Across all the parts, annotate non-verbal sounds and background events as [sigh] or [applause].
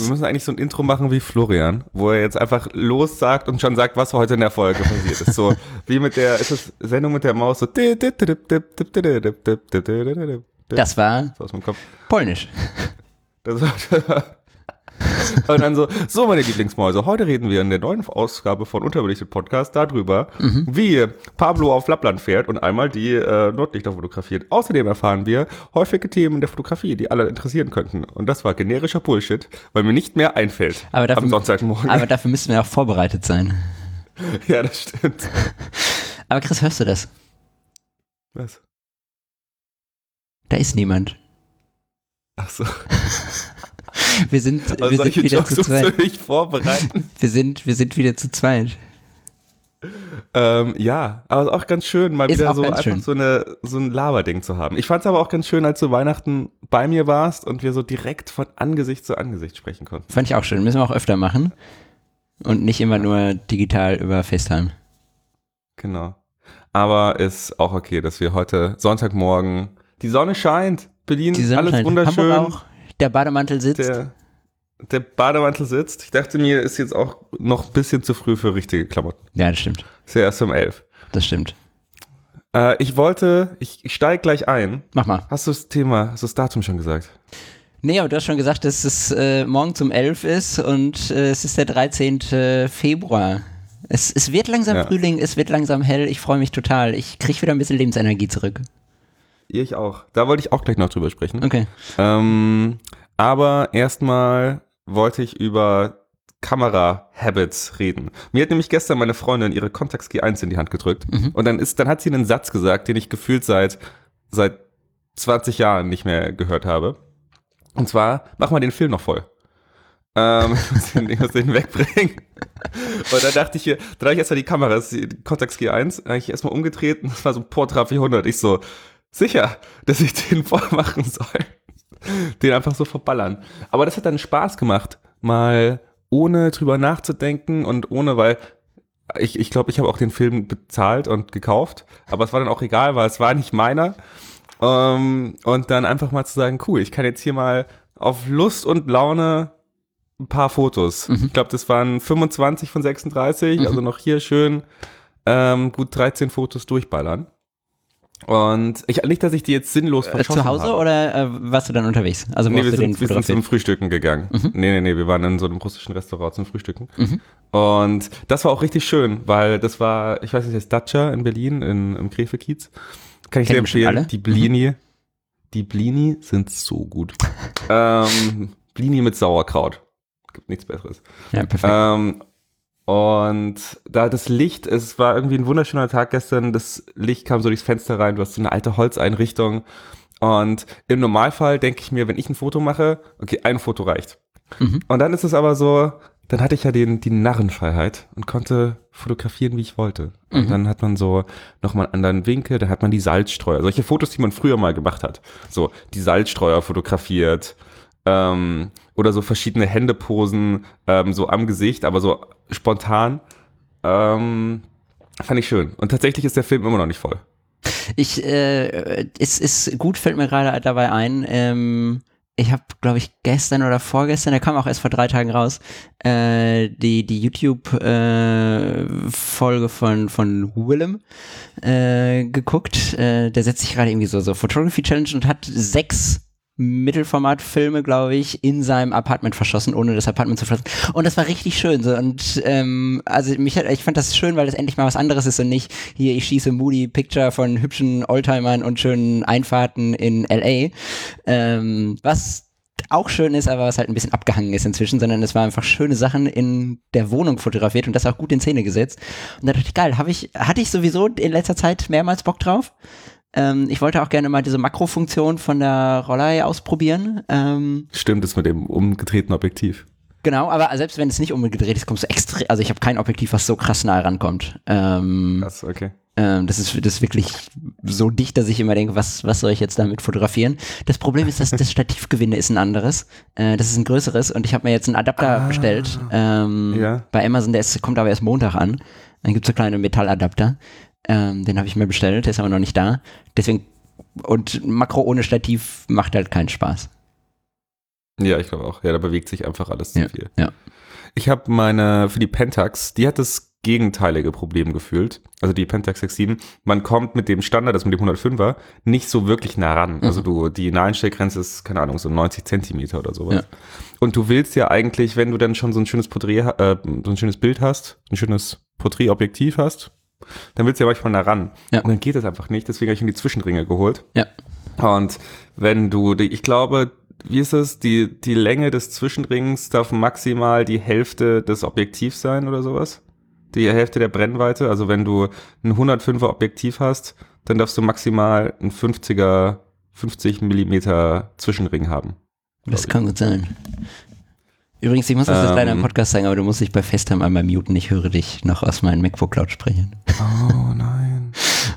Was? Wir müssen eigentlich so ein Intro machen wie Florian, wo er jetzt einfach los sagt und schon sagt, was heute in der Folge passiert ist. So wie mit der, ist das Sendung mit der Maus so. Das Das war aus meinem Kopf. polnisch. Das war, [laughs] und dann so, so meine Lieblingsmäuse, heute reden wir in der neuen Ausgabe von Unterbelichtet Podcast darüber, wie Pablo auf Lappland fährt und einmal die äh, Nordlichter fotografiert. Außerdem erfahren wir häufige Themen der Fotografie, die alle interessieren könnten. Und das war generischer Bullshit, weil mir nicht mehr einfällt Aber dafür- am Sonntagmorgen. Aber dafür müssen wir auch vorbereitet sein. [laughs] ja, das stimmt. Aber Chris, hörst du das? Was? Da ist niemand. Ach so. [laughs] [laughs] Wir sind, Also wir sind wieder Jokes zu zweit. vorbereiten. [laughs] Wir sind, wir sind wieder zu zweit. Ähm, ja, aber ist auch ganz schön, mal Ist wieder so einfach schön. so, eine, so ein Laberding zu haben. Ich fand es aber auch ganz schön, als du Weihnachten bei mir warst und wir so direkt von Angesicht zu Angesicht sprechen konnten. Fand ich auch schön. Müssen wir auch öfter machen. Und nicht immer nur digital über FaceTime. Genau. Aber ist auch okay, dass wir heute Sonntagmorgen, die Sonne scheint, Berlin, Die Sonne alles scheint. wunderschön. Hamburg auch. Der Bademantel sitzt. Der, der Bademantel sitzt. Ich dachte mir, ist jetzt auch noch ein bisschen zu früh für richtige Klamotten. ja, das stimmt. Ist ja erst um elf. Das stimmt. Äh, ich wollte, ich, ich steige gleich ein. Mach mal. Hast du das Thema, hast du das Datum schon gesagt? Nee, aber du hast schon gesagt, dass es äh, morgen zum 11 ist und äh, es ist der 13. Februar. Es, es wird langsam Ja. Frühling, es wird langsam hell. Ich freue mich total. Ich kriege wieder ein bisschen Lebensenergie zurück. Ich auch. Da wollte ich auch gleich noch drüber sprechen. Okay. Ähm, aber erstmal wollte ich über Kamera-Habits reden. Mir hat nämlich gestern meine Freundin ihre Contax G1 in die Hand gedrückt und dann ist, dann hat sie einen Satz gesagt, den ich gefühlt seit, seit 20 Jahren nicht mehr gehört habe. Und zwar, mach mal den Film noch voll. Ähm, ich [laughs] muss den, ich muss den wegbringen. Und dann dachte ich hier, da habe ich erstmal die Kamera, das ist die Contax G1, da habe ich erstmal umgedreht und das war so ein Portra 400. Ich so, sicher, dass ich den [laughs] voll machen soll. Den einfach so verballern. Aber das hat dann Spaß gemacht, mal ohne drüber nachzudenken und ohne, weil ich, ich glaube, ich habe auch den Film bezahlt und gekauft, aber es war dann auch egal, weil es war nicht meiner. Ähm, und dann einfach mal zu sagen, cool, ich kann jetzt hier mal auf Lust und Laune ein paar Fotos. Ich glaube, das waren 25 von 36, also noch hier schön ähm, gut 13 Fotos durchballern. Und ich, nicht, dass ich die jetzt sinnlos Äh, verschossen zu Hause habe. oder äh, warst du dann unterwegs? Also Nee, wir sind, wir sind zum Frühstücken gegangen. Nee, nee, nee, wir waren in so einem russischen Restaurant zum Frühstücken. Mhm. Und das war auch richtig schön, weil das war, ich weiß nicht, das Dacia in Berlin, in, im Krefeld-Kiez. Kann ich Kennen sehr bestimmt empfehlen. alle. Mhm. Die Blini, die Blini sind so gut. [laughs] ähm, Blini mit Sauerkraut. Gibt nichts Besseres. ja, perfekt. Ähm, und da das Licht, es war irgendwie ein wunderschöner Tag gestern, das Licht kam so durchs Fenster rein, du hast so eine alte Holzeinrichtung. Und im Normalfall denke ich mir, wenn ich ein Foto mache, okay, ein Foto reicht. Mhm. Und dann ist es aber so, dann hatte ich ja den, die Narrenfreiheit und konnte fotografieren, wie ich wollte. Und Mhm. dann hat man so nochmal einen anderen Winkel, dann hat man die Salzstreuer, solche Fotos, die man früher mal gemacht hat. So, die Salzstreuer fotografiert, ähm, oder so verschiedene Händeposen, ähm, so am Gesicht, aber so spontan. Ähm, fand ich schön. Und tatsächlich ist der Film immer noch nicht voll. Ich, äh, es ist gut, fällt mir gerade dabei ein. Ähm, ich habe, glaube ich, gestern oder vorgestern, der kam auch erst vor drei Tagen raus, äh, die, die YouTube-Folge von, von Willem äh, geguckt. Äh, der setzt sich gerade irgendwie so, so Photography Challenge und hat sechs Mittelformatfilme, glaube ich, in seinem Apartment verschossen, ohne das Apartment zu verlassen. Und das war richtig schön. So. Und ähm, also mich hat, ich fand das schön, weil das endlich mal was anderes ist und nicht hier, ich schieße Moody Picture von hübschen Oldtimern und schönen Einfahrten in LA. Ähm, was auch schön ist, aber was halt ein bisschen abgehangen ist inzwischen, sondern es war einfach schöne Sachen in der Wohnung fotografiert und das auch gut in Szene gesetzt. Und da dachte ich, geil, habe ich, hatte ich sowieso in letzter Zeit mehrmals Bock drauf. Ähm, ich wollte auch gerne mal diese Makrofunktion von der Rollei ausprobieren. Ähm, Stimmt es mit dem umgedrehten Objektiv. genau, aber selbst wenn es nicht umgedreht ist, kommst du extrem, also ich habe kein Objektiv, was so krass nah rankommt. Ähm, Das, okay. ähm, das, ist, das ist wirklich so dicht, dass ich immer denke, was, was soll ich jetzt damit fotografieren? Das Problem ist, dass das Stativgewinde ist ein anderes. Äh, das ist ein größeres und ich habe mir jetzt einen Adapter Ah. bestellt ähm, Ja. bei Amazon, der ist, kommt aber erst Montag an. Dann gibt's so kleine Metalladapter. Ähm, den habe ich mir bestellt, der ist aber noch nicht da. Deswegen, und Makro ohne Stativ macht halt keinen Spaß. Ja, ich glaube auch. Ja, da bewegt sich einfach alles zu Ja, viel. ja. Ich habe meine, für die Pentax, die hat das gegenteilige Problem gefühlt. Also die Pentax 6.7, man kommt mit dem Standard, das mit dem 105er, nicht so wirklich nah ran. Mhm. Also du, die Naheinstellgrenze ist, keine Ahnung, so 90 Zentimeter oder sowas. Ja. Und du willst ja eigentlich, wenn du dann schon so ein schönes Porträt, äh, so ein schönes Bild hast, ein schönes Porträtobjektiv hast, dann willst du ja manchmal nah ran. Ja. Und dann geht das einfach nicht, deswegen habe ich mir die Zwischenringe geholt. Ja. Und wenn du, ich glaube, wie ist es, die, die Länge des Zwischenrings darf maximal die Hälfte des Objektivs sein oder sowas? Die Hälfte der Brennweite. Also wenn du ein 105er Objektiv hast, dann darfst du maximal ein 50er, 50 Millimeter Zwischenring haben. Das kann gut sein. Übrigens, ich muss das jetzt Ähm. leider im Podcast sagen, aber du musst dich bei FaceTime einmal muten. Ich höre dich noch aus meinen MacBook-Lautsprechern. Oh nein.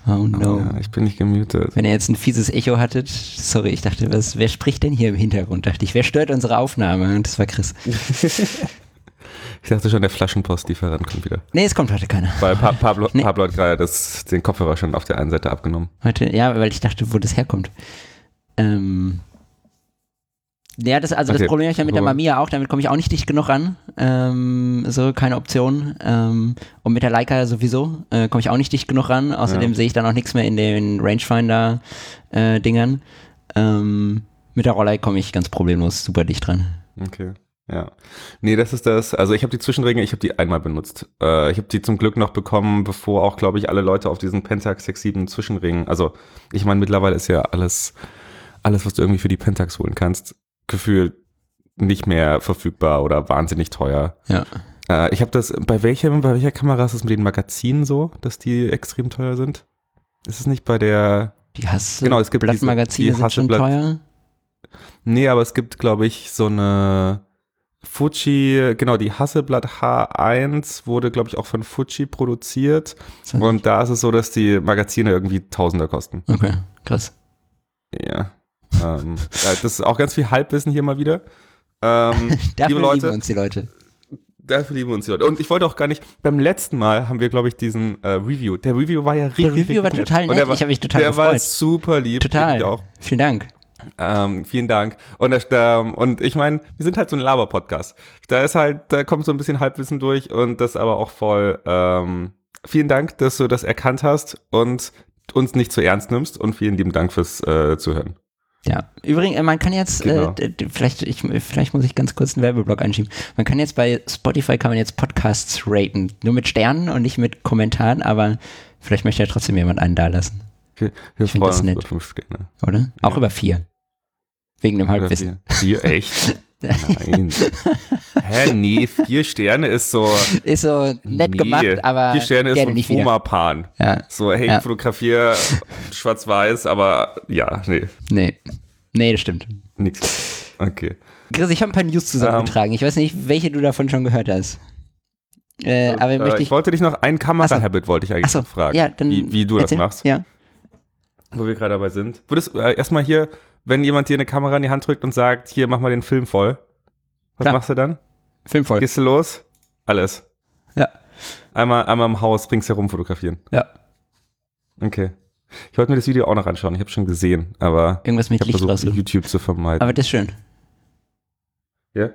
Oh [laughs] Oh, no. ja, ich bin nicht gemutet. Wenn ihr jetzt ein fieses Echo hattet, sorry, ich dachte, was, wer spricht denn hier im Hintergrund? Dachte ich, wer stört unsere Aufnahme? Und das war Chris. [laughs] Ich dachte schon, der Flaschenpostlieferant kommt wieder. Nee, es kommt heute keiner. Weil pa Pablo, Nee. Pablo hat gerade das, den Kopfhörer schon auf der einen Seite abgenommen. Heute, ja, weil ich dachte, wo das herkommt. Ähm. Ja, das, also das Okay. Problem habe ich ja mit der Mamiya auch, damit komme ich auch nicht dicht genug ran. Ähm, so, keine Option. Ähm, und mit der Leica sowieso äh, komme ich auch nicht dicht genug ran. Außerdem Ja. sehe ich dann auch nichts mehr in den Rangefinder-Dingern. ähm, mit der Rollei komme ich ganz problemlos super dicht dran. Okay. Ja. Nee, das ist das. Also ich habe die Zwischenringe, ich habe die einmal benutzt. Äh, ich habe die zum Glück noch bekommen, bevor auch, glaube ich, alle Leute auf diesen Pentax 6.7 Zwischenringen. Also ich meine, mittlerweile ist ja alles, alles, was du irgendwie für die Pentax holen kannst, gefühlt nicht mehr verfügbar oder wahnsinnig teuer. Ja. Äh, ich habe das, bei welchem, bei welcher Kamera ist es mit den Magazinen so, dass die extrem teuer sind? Ist es nicht bei der, Die Hasse Genau, es gibt diese- Blattmagazine die sind schon teuer. Nee, aber es gibt, glaube ich, so eine Fuji, genau, die Hasselblatt H1 wurde, glaube ich, auch von Fuji produziert. Und da ist es so, dass die Magazine irgendwie Tausender kosten. Okay, krass. Ja. Ähm, das ist auch ganz viel Halbwissen hier mal wieder. Ähm, [laughs] Dafür liebe Leute, lieben uns die Leute. dafür lieben wir uns die Leute. Und ich wollte auch gar nicht, beim letzten Mal haben wir, glaube ich, diesen äh, Review. Der Review war ja richtig, Der Review war total Und nett. der war, ich habe mich total der war gefreut. super lieb. Total. Vielen Dank. Ähm, vielen Dank. Und, das, ähm, und ich meine, wir sind halt so ein Laber-Podcast. Da ist halt, da kommt so ein bisschen Halbwissen durch und das aber auch voll. Ähm, vielen Dank, dass du das erkannt hast und uns nicht zu ernst nimmst und vielen lieben Dank fürs äh, Zuhören. Ja, übrigens, äh, man kann jetzt, Genau. äh, d- d- vielleicht, ich, vielleicht muss ich ganz kurz einen Werbeblock einschieben. Man kann jetzt bei Spotify kann man jetzt Podcasts raten. Nur mit Sternen und nicht mit Kommentaren, aber vielleicht möchte ja trotzdem jemand einen da lassen, Wir, wir Ich find freuen das nett. über fünf Sterne. oder? Auch über vier. Wegen dem Halbwissen. vier. Vier, echt? [laughs] Nein. [laughs] Hä, nee, vier Sterne ist so. Ist so nett nee. gemacht, aber Vier Sterne ist so ein. Foma-Pan. Ja, So, hey, Ja. fotografier schwarz-weiß, aber ja, nee, nee. Nee, das stimmt. nix. Okay. Chris, ich habe ein paar News zusammengetragen. ich weiß nicht, welche du davon schon gehört hast. Äh, aber Äh, ich ich. wollte dich noch ein Kamera-Habit wollte ich eigentlich noch fragen, ja, dann. wie, wie du das erzähl. machst, Ja. wo wir gerade dabei sind. Würdest äh, erstmal hier, wenn jemand dir eine Kamera in die Hand drückt und sagt, hier, mach mal den Film voll. Was Klar. machst du dann? Film voll. Gehst du los? Alles. Ja. Einmal, einmal im Haus ringsherum fotografieren. Ja. Okay. Ich wollte mir das Video auch noch anschauen. Ich habe schon gesehen, aber Irgendwas mit ich Licht versucht. YouTube zu vermeiden. Aber das ist schön. ja?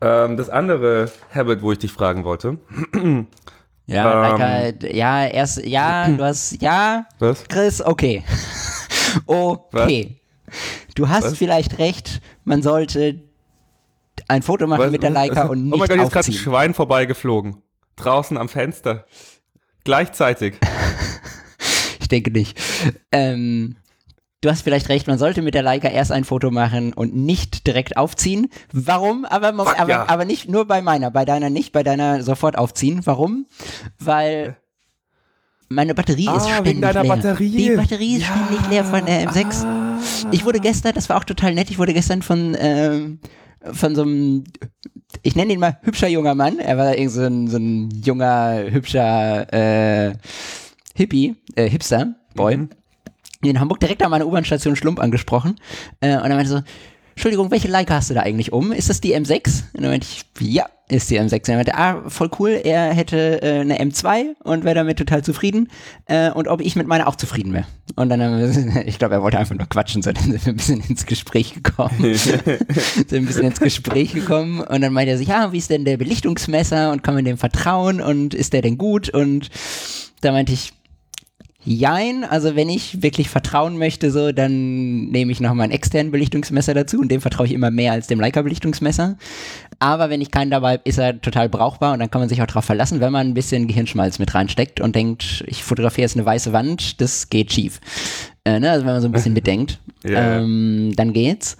ähm, das andere Habit, wo ich dich fragen wollte. Ja, Ähm. Leica, ja, erst, ja, du hast, ja, Was? Chris, okay. [laughs] okay. Du hast Was? vielleicht recht, man sollte ein Foto machen Was? mit der Leica [laughs] und nicht Oh mein Gott, jetzt ist gerade ein. Schwein vorbeigeflogen. Draußen am Fenster. Gleichzeitig. [laughs] Ich denke nicht. Ähm, du hast vielleicht recht, man sollte mit der Leica erst ein Foto machen und nicht direkt aufziehen. Warum? Aber, man, Fuck aber, ja. aber nicht nur bei meiner, bei deiner nicht, bei deiner sofort aufziehen. Warum? Weil meine Batterie ist Ah, ständig wegen deiner leer. Batterie. Die Batterie ist Ja. Ah. ständig leer von der M6. Ich wurde gestern, das war auch total nett, ich wurde gestern von, ähm, von so einem, ich nenne ihn mal hübscher junger Mann. Er war irgend so ein, so ein junger, hübscher äh, Hippie, äh, Hipster, Boy. Mhm. In Hamburg direkt an meiner U-Bahn-Station Schlump angesprochen. Äh, und er meinte so, Entschuldigung, welche Leica hast du da eigentlich um? Ist das die M6? Und dann meinte ich, ja. Ist die M6. Und er meinte, ah, voll cool, er hätte äh, eine M2 und wäre damit total zufrieden äh, und ob ich mit meiner auch zufrieden wäre. Und dann, haben wir, [laughs] ich glaube, er wollte einfach nur quatschen, so dann sind wir ein bisschen ins Gespräch gekommen. [laughs] sind ein bisschen ins Gespräch gekommen und dann meinte er sich, ja, wie ist denn der Belichtungsmesser und kann man dem vertrauen und ist der denn gut? Und da meinte ich, Jein, also wenn ich wirklich vertrauen möchte, so, dann nehme ich noch mal einen externen Belichtungsmesser dazu und dem vertraue ich immer mehr als dem Leica-Belichtungsmesser. Aber wenn ich keinen dabei habe, ist er total brauchbar und dann kann man sich auch darauf verlassen, wenn man ein bisschen Gehirnschmalz mit reinsteckt und denkt, ich fotografiere jetzt eine weiße Wand, das geht schief. Äh, ne? Also wenn man so ein bisschen [laughs] bedenkt, yeah. ähm, dann geht's.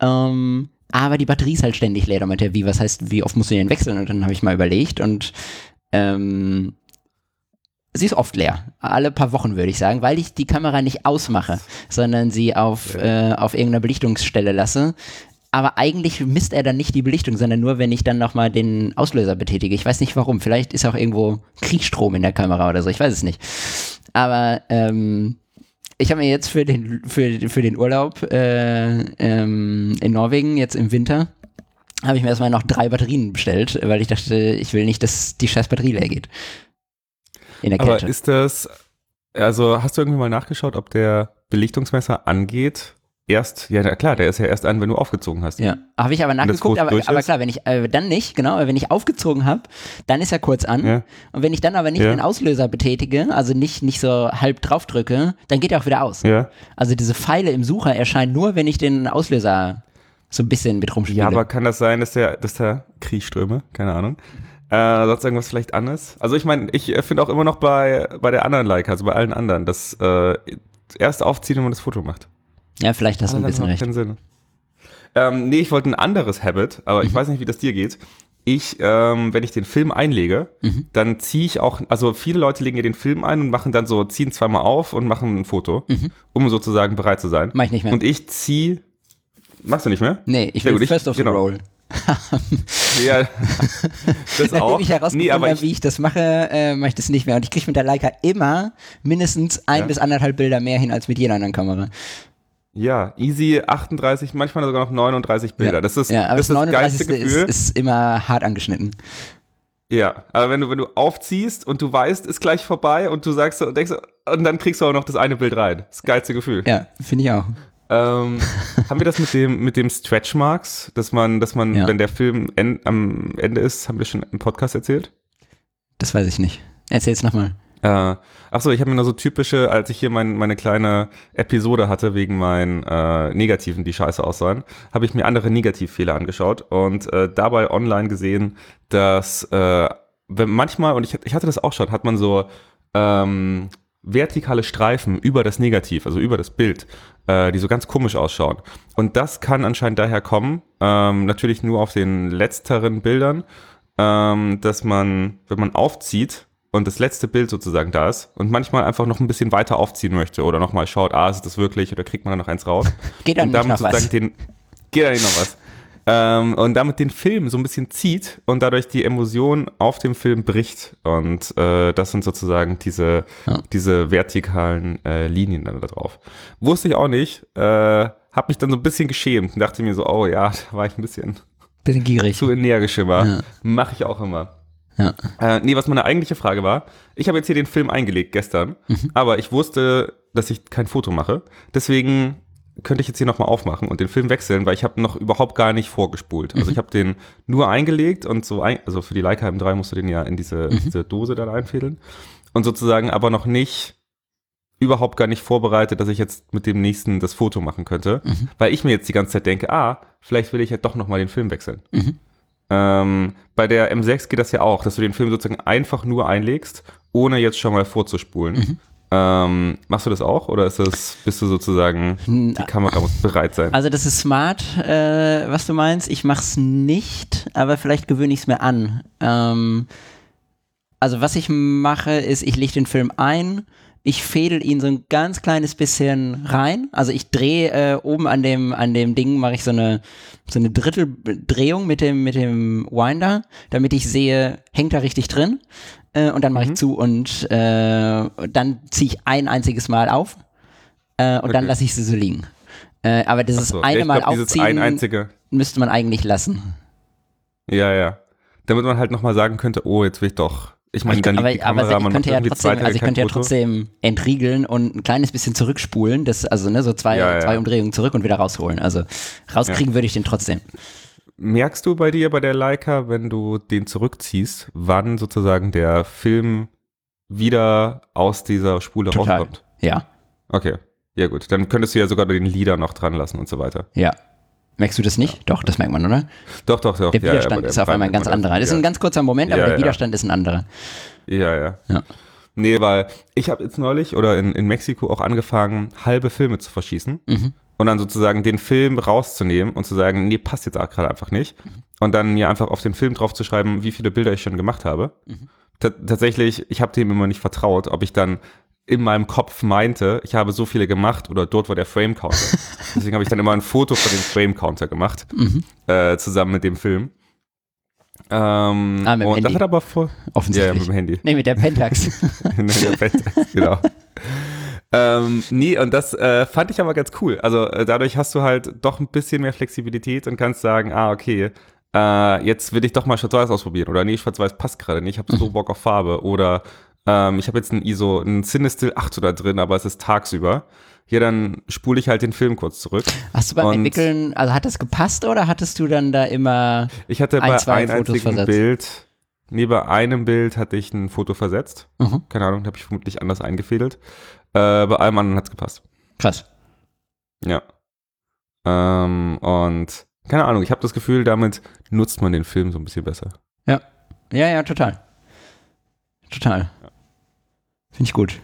Ähm, aber die Batterie ist halt ständig leer. Da meinte er, wie, was heißt, wie oft musst du den wechseln? Und dann habe ich mal überlegt und ähm, sie ist oft leer. Alle paar Wochen würde ich sagen, weil ich die Kamera nicht ausmache, sondern sie auf, ja. äh, auf irgendeiner Belichtungsstelle lasse. Aber eigentlich misst er dann nicht die Belichtung, sondern nur, wenn ich dann nochmal den Auslöser betätige. Ich weiß nicht warum. Vielleicht ist auch irgendwo Kriegsstrom in der Kamera oder so. Ich weiß es nicht. Aber ähm, ich habe mir jetzt für den, für, für den Urlaub äh, ähm, in Norwegen, jetzt im Winter, habe ich mir erstmal noch drei Batterien bestellt, weil ich dachte, ich will nicht, dass die scheiß Batterie leer geht in der Kälte. Aber ist das, also hast du irgendwie mal nachgeschaut, ob der Belichtungsmesser angeht? Erst, ja klar, der ist ja erst an, wenn du aufgezogen hast. Ja, habe ich aber nachgeguckt, aber, aber klar, wenn ich äh, dann nicht, genau, wenn ich aufgezogen habe, dann ist er kurz an. Ja. Und wenn ich dann aber nicht ja. den Auslöser betätige, also nicht, nicht so halb drauf drücke, dann geht er auch wieder aus. Ja. Also diese Pfeile im Sucher erscheinen nur, wenn ich den Auslöser so ein bisschen mit rumspiele. Ja, aber kann das sein, dass der, dass der Kriegströme, keine Ahnung, äh, sonst irgendwas vielleicht anderes? Also ich meine, ich finde auch immer noch bei, bei der anderen Leica, also bei allen anderen, dass äh, erst aufziehen, wenn man das Foto macht. Ja, vielleicht hast du ein bisschen recht. Keinen Sinn. Ähm, nee, ich wollte ein anderes Habit, aber mhm. ich weiß nicht, wie das dir geht. Ich, ähm, wenn ich den Film einlege, mhm. dann ziehe ich auch, also viele Leute legen ja den Film ein und machen dann so, ziehen zweimal auf und machen ein Foto, mhm. um sozusagen bereit zu sein. Mach ich nicht mehr. Und ich ziehe, machst du nicht mehr? Nee, ich Sehr gut, ich, of the genau. Roll. [laughs] ja, [laughs] das Nachdem auch. ich herausgefunden nee, habe, wie ich das mache, äh, mache ich das nicht mehr. Und ich kriege mit der Leica immer mindestens ein ja. bis anderthalb Bilder mehr hin als mit jeder anderen Kamera. Ja, easy 38, manchmal sogar noch 39 Bilder. Ja. Das ist ja, aber das, das, 39. Gefühl. Ist, ist immer hart angeschnitten. Ja, aber wenn du, wenn du aufziehst und du weißt, ist gleich vorbei und du sagst und denkst, und dann kriegst du auch noch das eine Bild rein. Das geilste Gefühl. Ja, finde ich auch. Ähm, [laughs] haben wir das mit dem, mit dem Stretch Marks, dass man, dass man, ja. wenn der Film en, am Ende ist, haben wir schon im Podcast erzählt? Das weiß ich nicht. Erzähl's nochmal. Äh, achso, ich habe mir nur so typische, als ich hier mein, meine kleine Episode hatte wegen meinen äh, Negativen, die scheiße aussahen, habe ich mir andere Negativfehler angeschaut und äh, dabei online gesehen, dass äh, wenn manchmal, und ich, ich hatte das auch schon, hat man so ähm, vertikale Streifen über das Negativ, also über das Bild, äh, die so ganz komisch ausschauen. Und das kann anscheinend daher kommen, ähm, natürlich nur auf den letzteren Bildern, ähm, dass man, wenn man aufzieht und das letzte Bild sozusagen da ist und manchmal einfach noch ein bisschen weiter aufziehen möchte oder nochmal schaut, ah, ist das wirklich oder kriegt man dann noch eins raus. [laughs] Geht dann nicht noch was. Den, geht dann nicht noch was. Ähm, und damit den Film so ein bisschen zieht und dadurch die Emotion auf dem Film bricht. Und äh, das sind sozusagen diese, ja. diese vertikalen äh, Linien dann da drauf. Wusste ich auch nicht. Äh, hab mich dann so ein bisschen geschämt und dachte mir so, oh ja, [laughs] da war ich ein bisschen, bisschen gierig. Zu energisch immer. Ja. Mache ich auch immer. Ja. Äh, nee, was meine eigentliche Frage war, ich habe jetzt hier den Film eingelegt gestern, mhm. aber ich wusste, dass ich kein Foto mache. Deswegen könnte ich jetzt hier nochmal aufmachen und den Film wechseln, weil ich habe noch überhaupt gar nicht vorgespult. Also mhm. ich habe den nur eingelegt und so, ein, also für die Leica M3 musst du den ja in diese, mhm. diese Dose dann einfädeln und sozusagen aber noch nicht überhaupt gar nicht vorbereitet, dass ich jetzt mit dem nächsten das Foto machen könnte, mhm. weil ich mir jetzt die ganze Zeit denke, ah, vielleicht will ich ja doch nochmal den Film wechseln. Mhm. Ähm, bei der M6 geht das ja auch, dass du den Film sozusagen einfach nur einlegst, ohne jetzt schon mal vorzuspulen. Mhm. Ähm, machst du das auch oder ist das, bist du sozusagen, die Kamera muss bereit sein? Also das ist smart, äh, was du meinst. Ich mach's nicht, aber vielleicht gewöhne ich es mir an. Ähm, also was ich mache, ist, ich lege den Film ein, ich fädel ihn so ein ganz kleines bisschen rein. Also ich drehe äh, oben an dem, an dem Ding, mache ich so eine, so eine Dritteldrehung mit dem, mit dem Winder, damit ich sehe, hängt er richtig drin äh, und dann mache mhm. ich zu und äh, dann ziehe ich ein einziges Mal auf äh, und okay. dann lasse ich sie so liegen. Äh, aber dieses so. eine ja, Mal glaub, aufziehen ein müsste man eigentlich lassen. Ja, ja. damit man halt nochmal sagen könnte, oh, jetzt will ich doch. Ich meine, dann aber, liegt die Kamera, aber ich könnte ja trotzdem, also ich könnte ja trotzdem entriegeln und ein kleines bisschen zurückspulen, das, also ne, so zwei, Ja, ja. zwei Umdrehungen zurück und wieder rausholen. Also rauskriegen würde ich den trotzdem. Merkst du bei dir bei der Leica, wenn du den zurückziehst, wann sozusagen der Film wieder aus dieser Spule Total. rauskommt? Ja, Okay, ja gut. Dann könntest du ja sogar den Lieder noch dran lassen und so weiter. ja. Merkst du das nicht? Doch, das merkt man, oder? Doch, doch, doch. Der ja, ja, Widerstand der ist auf einmal ein ganz anderer. Das ist ein ganz kurzer Moment, aber Ja, der ja. Widerstand ist ein anderer. Ja, ja. Ja. Nee, weil ich habe jetzt neulich oder in, in Mexiko auch angefangen, halbe Filme zu verschießen. Mhm. Und dann sozusagen den Film rauszunehmen und zu sagen, nee, passt jetzt auch gerade einfach nicht. Und dann mir einfach auf den Film draufzuschreiben, wie viele Bilder ich schon gemacht habe. Mhm. Ta- tatsächlich, ich habe dem immer nicht vertraut, ob ich dann in meinem Kopf meinte, ich habe so viele gemacht oder dort war der Frame-Counter. [laughs] Deswegen habe ich dann immer ein Foto von dem Frame-Counter gemacht, Mhm. äh, zusammen mit dem Film. Ähm, Ah, mit dem und Handy. das hat aber voll, ja, ja, Offensichtlich. mit dem Handy. nee, mit der Pentax. [laughs] In der Pentax, genau. ähm, nee, und das äh, fand ich aber ganz cool. Also äh, dadurch hast du halt doch ein bisschen mehr Flexibilität und kannst sagen, ah, okay, äh, jetzt will ich doch mal Schwarz-Weiß ausprobieren. Oder nee, Schwarz-Weiß passt gerade nicht, ich habe so [laughs] Bock auf Farbe. Oder ähm, ich habe jetzt ein ISO, ein Cinestill 8 da drin, aber es ist tagsüber. Hier, dann spule ich halt den Film kurz zurück. Hast du beim Und- Entwickeln, also hat das gepasst oder hattest du dann da immer, Ich hatte Ein, bei zwei einem Fotos einzigen versetzt. Bild, nee, bei einem Bild hatte ich ein Foto versetzt. Mhm. Keine Ahnung, habe ich vermutlich anders eingefädelt. Äh, bei allem anderen hat's gepasst. krass. Ja. Ähm, und keine Ahnung, ich habe das Gefühl, damit nutzt man den Film so ein bisschen besser. Ja, ja, total. Total. Finde ich gut.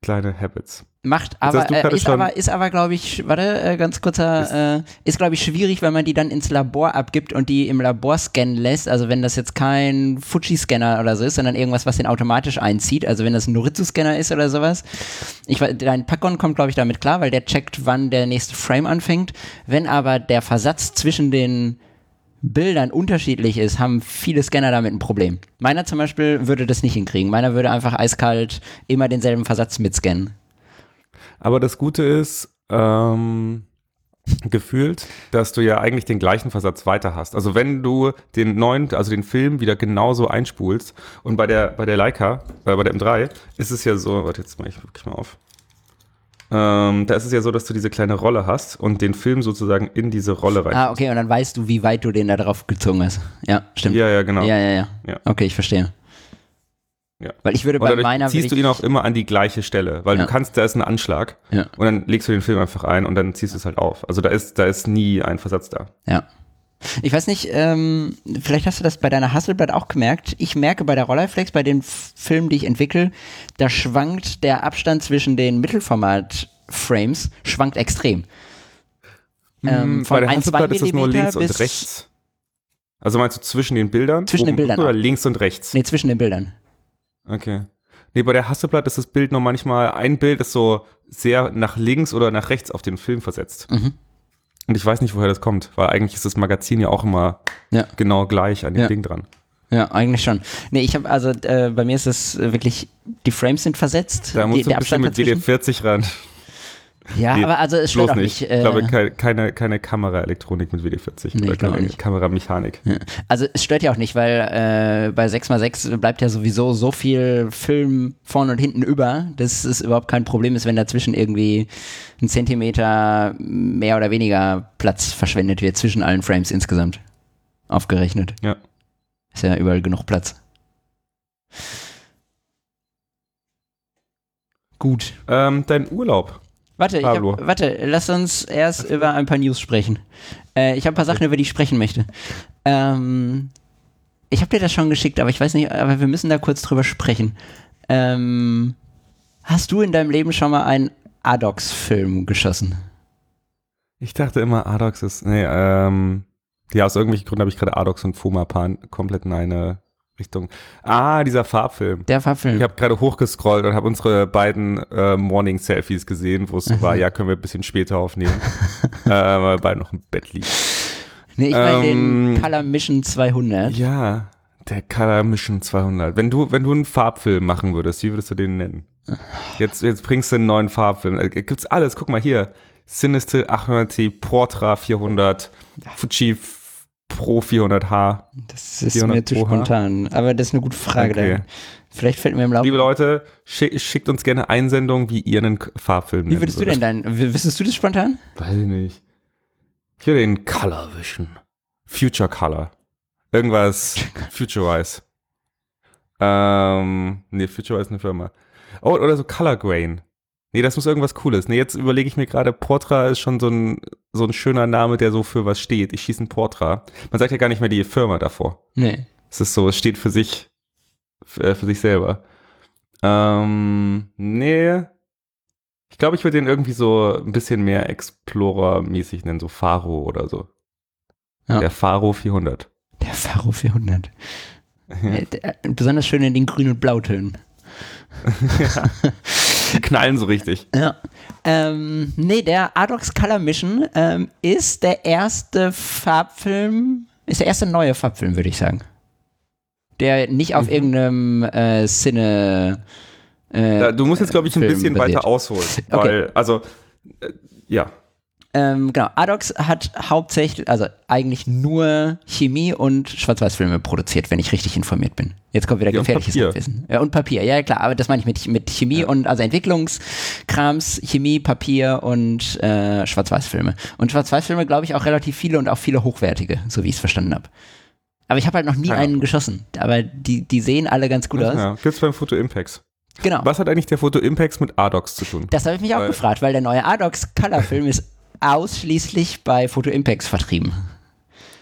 Kleine Habits. Macht aber, äh, ist aber, ist aber, glaube ich, warte, äh, ganz kurzer, äh, ist, glaube ich, schwierig, wenn man die dann ins Labor abgibt und die im Labor scannen lässt. Also wenn das jetzt kein Fuji-Scanner oder so ist, sondern irgendwas, was den automatisch einzieht. Also wenn das ein Noritsu-Scanner ist oder sowas. Ich, dein Packon kommt, glaube ich, damit klar, weil der checkt, wann der nächste Frame anfängt. Wenn aber der Versatz zwischen den Bildern unterschiedlich ist, haben viele Scanner damit ein Problem. Meiner zum Beispiel würde das nicht hinkriegen. Meiner würde einfach eiskalt immer denselben Versatz mitscannen. Aber das Gute ist, ähm, gefühlt, dass du ja eigentlich den gleichen Versatz weiter hast. Also wenn du den neuen, also den Film wieder genauso einspulst und bei der, bei der Leica, äh, bei der M3, ist es ja so, warte, jetzt mache ich wirklich mal auf. Ähm, da ist es ja so, dass du diese kleine Rolle hast und den Film sozusagen in diese Rolle rein. Ah, okay, und dann weißt du, wie weit du den da drauf gezogen hast. Ja, stimmt. Ja, ja, genau. ja, ja, ja. Ja. Okay, ich verstehe. Ja. Weil ich würde bei dadurch meiner ziehst du ihn auch immer an die gleiche Stelle, weil Ja. du kannst, da ist ein Anschlag ja, und dann legst du den Film einfach ein und dann ziehst du es halt auf. Also da ist, da ist nie ein Versatz da. ja. Ich weiß nicht, ähm, vielleicht hast du das bei deiner Hasselblatt auch gemerkt. Ich merke bei der Rolleiflex, bei den Filmen, die ich entwickle, da schwankt der Abstand zwischen den Mittelformat-Frames, schwankt extrem. Ähm, Bei der Hasselblatt ist es nur links und rechts. Also meinst du zwischen den Bildern? Zwischen den Bildern Oder links und rechts? Nee, zwischen den Bildern. Okay. Nee, bei der Hasselblatt ist das Bild nur manchmal, ein Bild ist so sehr nach links oder nach rechts auf den Film versetzt. Mhm. Und ich weiß nicht, woher das kommt, weil eigentlich ist das Magazin ja auch immer Ja. genau gleich an dem Ja. Ding dran. Ja, eigentlich schon. Nee, ich habe also äh, bei mir ist es wirklich die Frames sind versetzt. Da die, musst du der ein bisschen mit dazwischen. WD40 ran. Ja, Nee, aber also es stört Bloß auch nicht. nicht. ich glaube, äh, keine, keine, Kameraelektronik mit WD40 Nee, oder keine. Kameramechanik. Ja. Also es stört ja auch nicht, weil äh, bei 6x6 bleibt ja sowieso so viel Film vorne und hinten über, dass es überhaupt kein Problem ist, wenn dazwischen irgendwie ein Zentimeter mehr oder weniger Platz verschwendet wird zwischen allen Frames insgesamt. Aufgerechnet. Ja. Ist ja überall genug Platz. Gut. Ähm, dein Urlaub. Warte, hab, warte, lass uns erst über ein paar News sprechen. Äh, ich habe ein paar Sachen, über die ich sprechen möchte. Ähm, ich habe dir das schon geschickt, aber ich weiß nicht, aber wir müssen da kurz drüber sprechen. Ähm, hast du in deinem Leben schon mal einen Adox-Film geschossen? Ich dachte immer, Adox ist. Nee, ähm. Ja, aus irgendwelchen Gründen habe ich gerade Adox und Fumapan komplett in eine Richtung. Ah, dieser Farbfilm. Der Farbfilm. Ich habe gerade hochgescrollt und habe unsere beiden äh, Morning-Selfies gesehen, wo es so war, ja, können wir ein bisschen später aufnehmen, [laughs] äh, weil wir beide noch im Bett liegen. nee, ich meine ähm, den Color Mission 200. Ja, der Color Mission 200. Wenn du, wenn du einen Farbfilm machen würdest, wie würdest du den nennen? Jetzt, jetzt bringst du einen neuen Farbfilm. Äh, Gibt's alles. Guck mal hier. Sinister 800T, Portra 400, Fuji Pro 400H. Das ist mir zu spontan, aber das ist eine gute Frage. Okay. Vielleicht fällt mir im Laufe. Liebe Leute, schick, schickt uns gerne Einsendungen, wie ihr einen Farbfilm Wie würdest du denn deinen, wissest du das spontan? Weiß ich nicht. Ich würde den Color wischen. Future Color. Irgendwas [laughs] Futurize. Ähm, nee, Futurize ist eine Firma. Oh, oder so Color Grain. Nee, das muss irgendwas Cooles. Nee, jetzt überlege ich mir gerade, Portra ist schon so ein, so ein schöner Name, der so für was steht. Ich schieße ein Portra. Man sagt ja gar nicht mehr die Firma davor. Nee. Es ist so, es steht für sich, für, äh, für sich selber. Ähm, nee. Ich glaube, ich würde den irgendwie so ein bisschen mehr Explorer-mäßig nennen, so Faro oder so. Ja. Der Faro 400. Der Faro 400. Ja. Äh, äh, besonders schön in den grün- und blautönen. [laughs] [laughs] ja. Die [laughs] knallen so richtig. Ja. Ähm, nee, der Adox Color Mission ähm, ist der erste Farbfilm, ist der erste neue Farbfilm, würde ich sagen. Der nicht auf mhm. irgendeinem äh, Cine. Äh, du musst jetzt, glaube ich, ein bisschen basiert. weiter ausholen. Weil, okay. also, äh, ja. Ähm, genau, Adox hat hauptsächlich, also eigentlich nur Chemie und Schwarz-Weiß-Filme produziert, wenn ich richtig informiert bin. Jetzt kommt wieder ja, gefährliches Wissen. Ja, und Papier, ja klar, aber das meine ich mit, mit Chemie ja. und also Entwicklungskrams, Chemie, Papier und äh, Schwarz-Weiß-Filme. Und Schwarz-Weiß-Filme, glaube ich, auch relativ viele und auch viele hochwertige, so wie ich es verstanden habe. Aber ich habe halt noch nie einen geschossen. Aber die, die sehen alle ganz gut aus. Ja, gibt's beim Foto Impex. Genau. Was hat eigentlich der Foto Impex mit Adox zu tun? Das habe ich mich auch weil gefragt, weil der neue Adox Color Film [laughs] ist ausschließlich bei Photo Impacts vertrieben.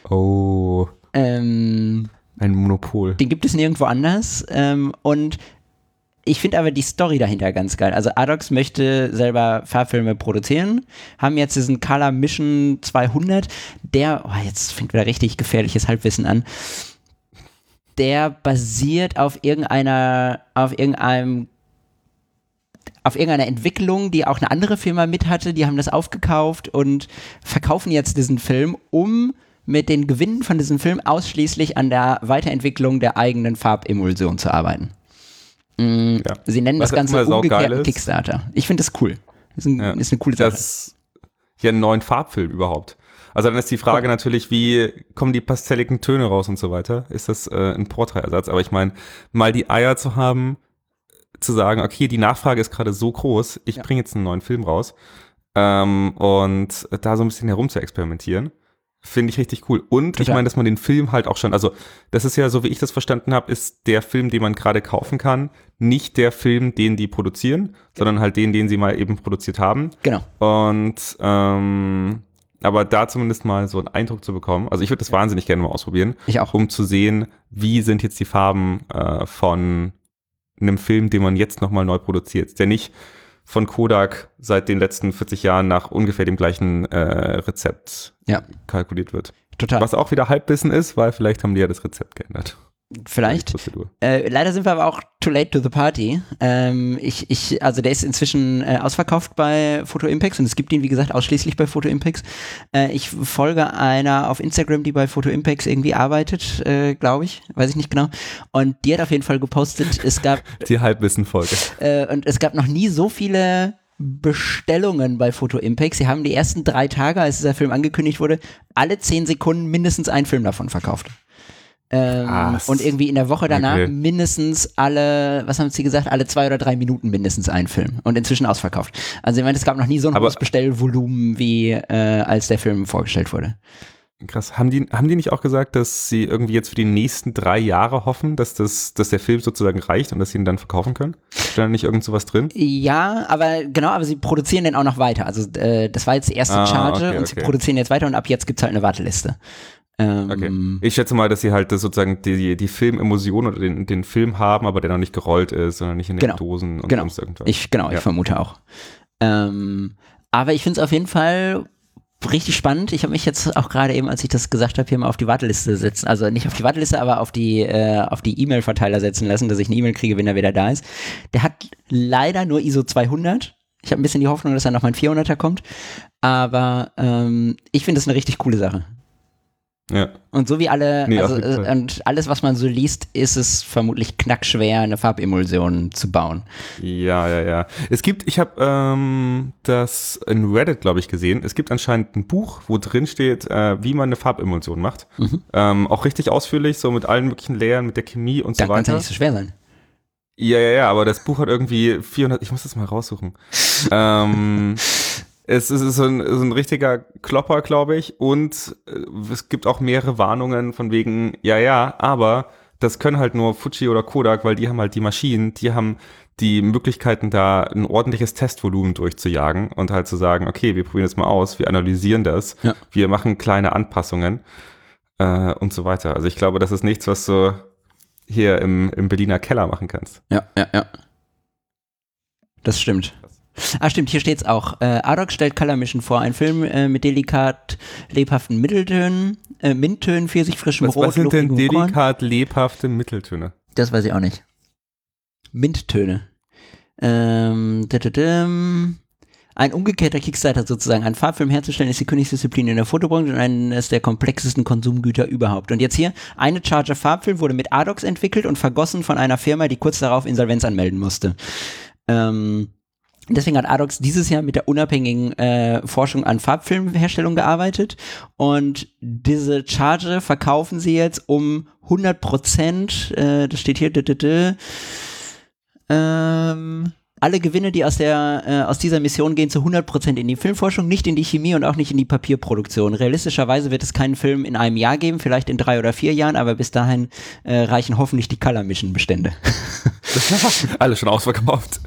Oh. Ähm, ein Monopol. Den gibt es nirgendwo anders. Ähm, und ich finde aber die Story dahinter ganz geil. Also Adox möchte selber Farbfilme produzieren, haben jetzt diesen Color Mission 200, der, oh, jetzt fängt wieder richtig gefährliches Halbwissen an. Der basiert auf irgendeiner, auf irgendeinem auf irgendeiner Entwicklung, die auch eine andere Firma mit hatte, die haben das aufgekauft und verkaufen jetzt diesen Film, um mit den Gewinnen von diesem Film ausschließlich an der Weiterentwicklung der eigenen Farbemulsion zu arbeiten. Mhm, ja. Sie nennen Was das Ganze umgekehrten Kickstarter. Ich finde das cool. Das ist, ein, ja. ist, eine coole Sache. Das ja einen neuen Farbfilm überhaupt. Also dann ist die Frage oh. natürlich, wie kommen die pastelligen Töne raus und so weiter? Ist das äh, ein Porträtersatz? Aber ich meine, mal die Eier zu haben, zu sagen, okay, die Nachfrage ist gerade so groß, ich ja. bringe jetzt einen neuen Film raus ähm, und da so ein bisschen herum zu experimentieren. Finde ich richtig cool. Und Total. ich meine, dass man den Film halt auch schon, also das ist ja, so wie ich das verstanden habe, ist der Film, den man gerade kaufen kann, nicht der Film, den die produzieren, sondern halt den, den sie mal eben produziert haben. Genau. Und ähm, aber da zumindest mal so einen Eindruck zu bekommen, also ich würde das wahnsinnig gerne mal ausprobieren. Ich auch. Um zu sehen, wie sind jetzt die Farben äh, von einem Film, den man jetzt nochmal neu produziert, der nicht von Kodak seit den letzten 40 Jahren nach ungefähr dem gleichen äh, Rezept ja. kalkuliert wird. Total. Was auch wieder Halbwissen ist, weil vielleicht haben die ja das Rezept geändert. Vielleicht. Äh, leider sind wir aber auch too late to the party. Ähm, ich, ich, also der ist inzwischen äh, ausverkauft bei Photo Impacts und es gibt ihn, wie gesagt, ausschließlich bei Photo Impacts. Äh, ich folge einer auf Instagram, die bei Photo Impacts irgendwie arbeitet, äh, glaube ich. Weiß ich nicht genau. Und die hat auf jeden Fall gepostet, es gab. [laughs] Die Halbwissen-Folge. Äh, und es gab noch nie so viele Bestellungen bei Photo Impacts. Sie haben die ersten drei Tage, als dieser Film angekündigt wurde, alle zehn Sekunden mindestens einen Film davon verkauft. Ähm, und irgendwie in der Woche danach okay. mindestens alle, was haben sie gesagt, alle zwei oder drei Minuten mindestens einen Film und inzwischen ausverkauft. Also ich meine, es gab noch nie so ein hohes Bestellvolumen, wie äh, als der Film vorgestellt wurde. Krass. Haben die, haben die nicht auch gesagt, dass sie irgendwie jetzt für die nächsten drei Jahre hoffen, dass, das, dass der Film sozusagen reicht und dass sie ihn dann verkaufen können? Ist da nicht irgend sowas drin? Ja, aber genau, aber sie produzieren den auch noch weiter. Also äh, das war jetzt die erste ah, Charge okay, und okay. sie produzieren jetzt weiter und ab jetzt gibt es halt eine Warteliste. Ähm, okay. Ich schätze mal, dass sie halt sozusagen die, die Filmemotion oder den, den Film haben, aber der noch nicht gerollt ist, sondern nicht in den genau. Dosen und genau. sonst irgendwas. Ich, genau, ja. ich vermute auch. Ähm, aber ich finde es auf jeden Fall richtig spannend. Ich habe mich jetzt auch gerade eben, als ich das gesagt habe, hier mal auf die Warteliste setzen, also nicht auf die Warteliste, aber auf die äh, auf die E-Mail-Verteiler setzen lassen, dass ich eine E-Mail kriege, wenn er wieder da ist. Der hat leider nur ISO 200. Ich habe ein bisschen die Hoffnung, dass er noch mal ein 400er kommt. Aber ähm, ich finde das eine richtig coole Sache. Ja. Und so wie alle, nee, also, äh, und alles, was man so liest, ist es vermutlich knackschwer, eine Farbemulsion zu bauen. Ja, ja, ja. Es gibt, ich habe ähm, das in Reddit, glaube ich, gesehen. Es gibt anscheinend ein Buch, wo drin steht, äh, wie man eine Farbemulsion macht. Mhm. Ähm, auch richtig ausführlich, so mit allen möglichen Layern, mit der Chemie und Dann so weiter. Kann ja nicht so schwer sein. Ja, ja, ja, aber das Buch hat irgendwie 400, ich muss das mal raussuchen. [laughs] ähm, es ist so ein, so ein richtiger Klopper, glaube ich. Und äh, es gibt auch mehrere Warnungen von wegen, ja, ja, aber das können halt nur Fuji oder Kodak, weil die haben halt die Maschinen, die haben die Möglichkeiten, da ein ordentliches Testvolumen durchzujagen und halt zu sagen, okay, wir probieren das mal aus, wir analysieren das, ja. wir machen kleine Anpassungen äh, und so weiter. Also ich glaube, das ist nichts, was du hier im, im Berliner Keller machen kannst. Ja, ja, ja. Das stimmt. Ah, stimmt, hier steht's auch. Äh, Adoc stellt Color Mission vor, ein Film äh, mit delikat lebhaften Mitteltönen, äh, Minttönen, frischem was, Rot, Was sind denn delikat Korn? lebhafte Mitteltöne? Das weiß ich auch nicht. Minttöne. Ähm, ein umgekehrter Kickstarter sozusagen. Einen Farbfilm herzustellen ist die Königsdisziplin in der Fotobranche und eines der komplexesten Konsumgüter überhaupt. Und jetzt hier, eine Charger Farbfilm wurde mit Adox entwickelt und vergossen von einer Firma, die kurz darauf Insolvenz anmelden musste. Ähm, Deswegen hat Adox dieses Jahr mit der unabhängigen äh, Forschung an Farbfilmherstellung gearbeitet und diese Charge verkaufen sie jetzt um 100 Prozent, äh, das steht hier, ähm, alle Gewinne, die aus, der, äh, aus dieser Mission gehen, zu 100% in die Filmforschung, nicht in die Chemie und auch nicht in die Papierproduktion. Realistischerweise wird es keinen Film in einem Jahr geben, vielleicht in drei oder vier Jahren, aber bis dahin äh, reichen hoffentlich die Color Mission Bestände. [laughs] Alles schon ausverkauft.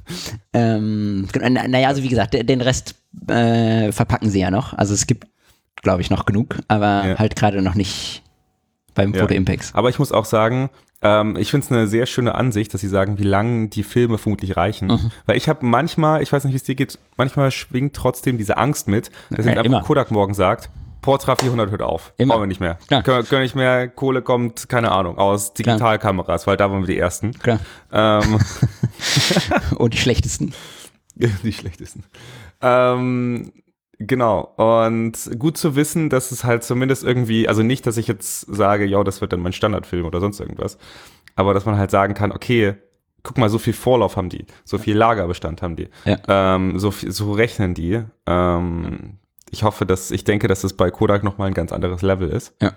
Ähm, naja, also wie gesagt, den Rest äh, verpacken sie ja noch. Also es gibt, glaube ich, noch genug, aber ja. halt gerade noch nicht beim ja. Foto Impacts. Aber ich muss auch sagen, ähm, ich finde es eine sehr schöne Ansicht, dass sie sagen, wie lange die Filme vermutlich reichen. Mhm. Weil ich habe manchmal, ich weiß nicht, wie es dir geht, manchmal schwingt trotzdem diese Angst mit, dass ja, einfach Kodak morgen sagt, Portra 400 hört auf. Immer. Brauchen wir nicht mehr. Klar. Können, können nicht mehr, Kohle kommt, keine Ahnung, aus Digitalkameras, weil da waren wir die Ersten. Klar. Ähm. [laughs] Und die schlechtesten. [laughs] die schlechtesten. Ähm, Genau. Und gut zu wissen, dass es halt zumindest irgendwie, also nicht, dass ich jetzt sage, ja, das wird dann mein Standardfilm oder sonst irgendwas, aber dass man halt sagen kann, okay, guck mal, so viel Vorlauf haben die, so viel Lagerbestand haben die, ja. ähm, so, so rechnen die. Ähm, ich hoffe, dass, ich denke, dass es bei Kodak nochmal ein ganz anderes Level ist. Ja.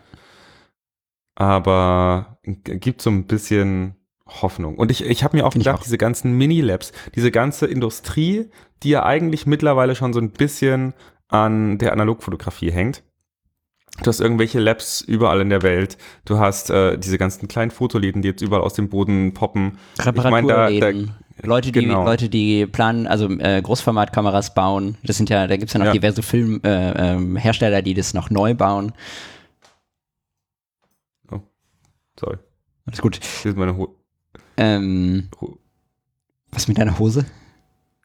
Aber gibt so ein bisschen Hoffnung. Und ich, ich habe mir auch gedacht, auch. diese ganzen Mini-Labs, diese ganze Industrie, die ja eigentlich mittlerweile schon so ein bisschen an der Analogfotografie hängt. Du hast irgendwelche Labs überall in der Welt. Du hast äh, diese ganzen kleinen Fotoläden, die jetzt überall aus dem Boden poppen. Reparaturläden. Ich mein, da, Leute, die, genau. Leute, die planen, also äh, Großformatkameras bauen. Das sind ja, da gibt es ja noch ja. diverse Filmhersteller, äh, ähm, die das noch neu bauen. Oh, sorry. Alles gut. Hier ist meine Ho ähm, was mit deiner Hose?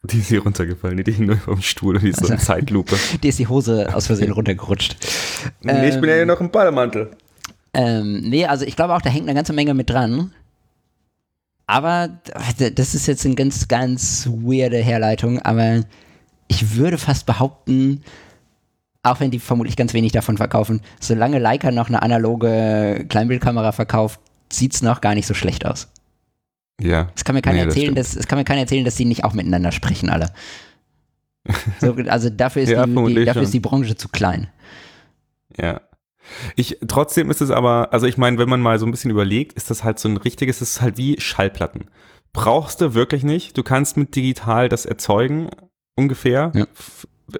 Die ist hier runtergefallen, die hing nur vom Stuhl ist also, so eine Zeitlupe. [laughs] Die ist die Hose aus Versehen [laughs] runtergerutscht. Nee, ähm, ich bin ja hier noch im Bademantel. Ähm, nee, also ich glaube auch, da hängt eine ganze Menge mit dran. Aber das ist jetzt eine ganz, ganz weirde Herleitung, aber ich würde fast behaupten, auch wenn die vermutlich ganz wenig davon verkaufen, solange Leica noch eine analoge Kleinbildkamera verkauft, sieht es noch gar nicht so schlecht aus. Ja. Es kann mir keiner nee, erzählen, das dass, es kann mir keiner erzählen, dass die nicht auch miteinander sprechen, alle. [laughs] So, also dafür, ist, ja, die, die, dafür ist die Branche zu klein. Ja. Ich, trotzdem ist es aber, also ich meine, wenn man mal so ein bisschen überlegt, ist das halt so ein richtiges, es ist halt wie Schallplatten. Brauchst du wirklich nicht. Du kannst mit digital das erzeugen, ungefähr. Ja.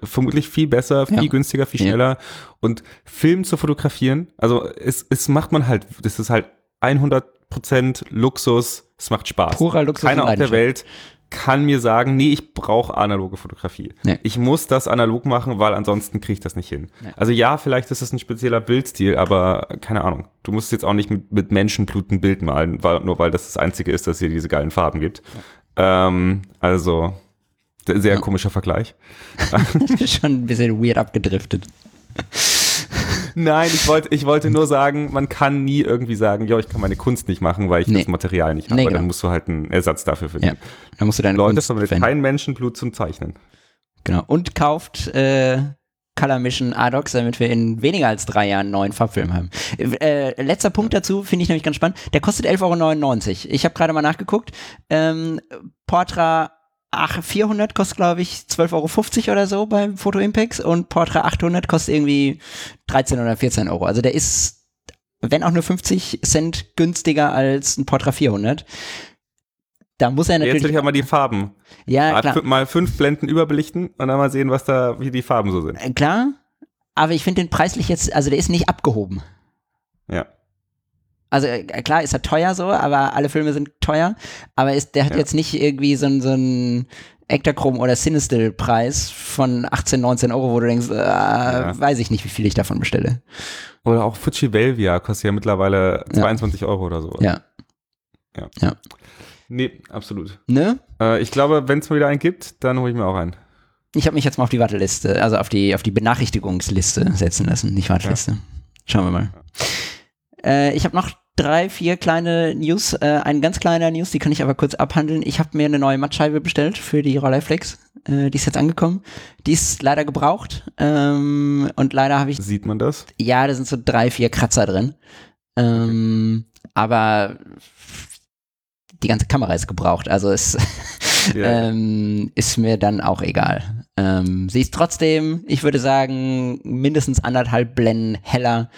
Vermutlich viel besser, viel ja. günstiger, viel schneller. Ja. Und Film zu fotografieren, also es, es macht man halt, das ist halt 100% Luxus, es macht Spaß. Purer Luxus Keiner auf der Welt kann mir sagen, nee, ich brauche analoge Fotografie. Nee. Ich muss das analog machen, weil ansonsten kriege ich das nicht hin. Nee. Also ja, vielleicht ist es ein spezieller Bildstil, aber keine Ahnung. Du musst jetzt auch nicht mit, mit Menschenblut ein Bild malen, weil, nur weil das das Einzige ist, dass hier diese geilen Farben gibt. Ja. Ähm, also sehr ja. komischer Vergleich. [laughs] Schon ein bisschen weird abgedriftet. Nein, ich wollte, ich wollte nur sagen, man kann nie irgendwie sagen, ja, ich kann meine Kunst nicht machen, weil ich nee. das Material nicht habe. Nee, genau. Dann musst du halt einen Ersatz dafür finden. Ja, dann musst du deine Leute Kunst verwendet kein Menschenblut zum Zeichnen. Genau. Und kauft äh, Color Mission Adox, damit wir in weniger als drei Jahren einen neuen Farbfilm haben. Äh, letzter Punkt dazu finde ich nämlich ganz spannend. Der kostet 11,99 Euro. Ich habe gerade mal nachgeguckt. Ähm, Portra 400 kostet, glaube ich, 12,50 Euro oder so beim Photo Impacts und Portra 800 kostet irgendwie 13 oder 14 Euro. Also der ist, wenn auch nur 50 Cent günstiger als ein Portra 400. Da muss er natürlich. Jetzt will ich aber die Farben. Ja, klar. Mal fünf Blenden überbelichten und dann mal sehen, was da, wie die Farben so sind. Äh, klar, aber ich finde den preislich jetzt, also der ist nicht abgehoben. Ja. Also äh, klar ist er teuer so, aber alle Filme sind teuer, aber ist, der hat ja. jetzt nicht irgendwie so, so einen Ektachrom oder Sinistil-Preis von 18, 19 Euro, wo du denkst, äh, ja. weiß ich nicht, wie viel ich davon bestelle. Oder auch Fuji Velvia kostet ja mittlerweile 22 ja. Euro oder so. Ja. Ja. ja. Nee, absolut. Ne? Äh, ich glaube, wenn es mal wieder einen gibt, dann hole ich mir auch einen. Ich habe mich jetzt mal auf die Warteliste, also auf die, auf die Benachrichtigungsliste setzen lassen, nicht Warteliste. Schauen wir mal. Äh, ich habe noch drei, vier kleine News. Äh, ein ganz kleiner News, die kann ich aber kurz abhandeln. Ich habe mir eine neue Mattscheibe bestellt für die Rolleiflex. Äh, die ist jetzt angekommen. Die ist leider gebraucht. Ähm, und leider habe ich. Sieht man das? Ja, da sind so drei, vier Kratzer drin. Ähm, aber die ganze Kamera ist gebraucht. Also es [laughs] yeah. ähm, ist mir dann auch egal. Ähm, sie ist trotzdem, ich würde sagen, mindestens anderthalb Blenden heller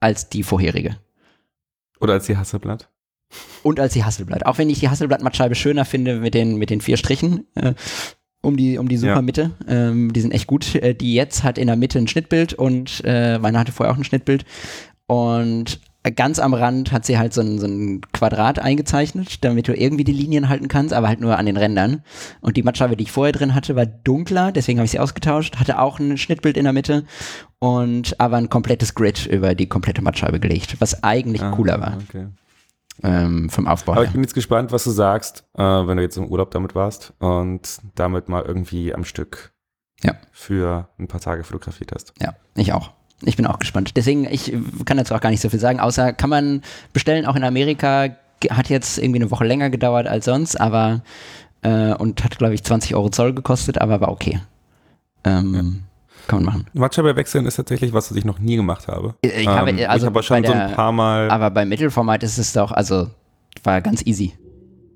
als die vorherige. Oder als die Hasselblatt? Und als die Hasselblatt. Auch wenn ich die Hasselblatt-Mattscheibe schöner finde mit den, mit den vier Strichen. Äh, um die, um die Supermitte. Ja. Ähm, die sind echt gut. Äh, die jetzt hat in der Mitte ein Schnittbild und äh, meine hatte vorher auch ein Schnittbild. Und ganz am Rand hat sie halt so ein, so ein Quadrat eingezeichnet, damit du irgendwie die Linien halten kannst, aber halt nur an den Rändern. Und die Mattscheibe, die ich vorher drin hatte, war dunkler, deswegen habe ich sie ausgetauscht, hatte auch ein Schnittbild in der Mitte und aber ein komplettes Grid über die komplette Mattscheibe gelegt, was eigentlich ah, cooler war. Okay. Ähm, vom Aufbau. Aber her. ich bin jetzt gespannt, was du sagst, äh, wenn du jetzt im Urlaub damit warst und damit mal irgendwie am Stück ja. für ein paar Tage fotografiert hast. Ja, ich auch. Ich bin auch gespannt. Deswegen, ich kann dazu auch gar nicht so viel sagen, außer kann man bestellen, auch in Amerika. Hat jetzt irgendwie eine Woche länger gedauert als sonst, aber äh, und hat, glaube ich, 20 Euro Zoll gekostet, aber war okay. Ähm. Kann man machen. Matscheibe wechseln ist tatsächlich was, was ich noch nie gemacht habe. Ich habe, ähm, also ich habe schon der, so ein paar Mal. Aber beim Mittelformat ist es doch, also war ganz easy.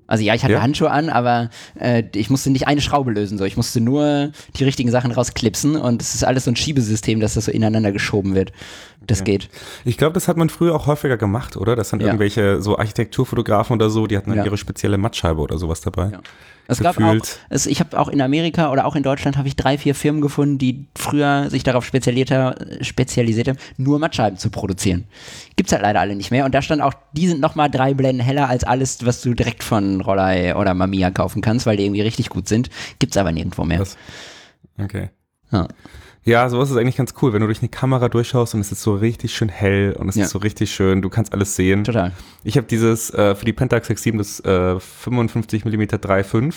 Also ja, ich hatte ja. Handschuhe an, aber äh, ich musste nicht eine Schraube lösen. So. Ich musste nur die richtigen Sachen rausklipsen und es ist alles so ein Schiebesystem, dass das so ineinander geschoben wird. Das okay. geht. Ich glaube, das hat man früher auch häufiger gemacht, oder? Das sind ja. irgendwelche so Architekturfotografen oder so, die hatten dann ja. ihre spezielle Mattscheibe oder sowas dabei. Ja. Es gab auch, es, ich habe auch in Amerika oder auch in Deutschland habe ich drei, vier Firmen gefunden, die früher sich darauf spezialisiert, spezialisiert haben, nur Mattscheiben zu produzieren. Gibt's halt leider alle nicht mehr. Und da stand auch, die sind nochmal drei Blenden heller als alles, was du direkt von Rollei oder Mamiya kaufen kannst, weil die irgendwie richtig gut sind. Gibt's aber nirgendwo mehr. Das, okay. Ja. Ja, sowas ist eigentlich ganz cool, wenn du durch eine Kamera durchschaust und es ist so richtig schön hell und es ja. ist so richtig schön, du kannst alles sehen. Total. Ich habe dieses äh, für die Pentax X7 das äh, 55 mm 3.5.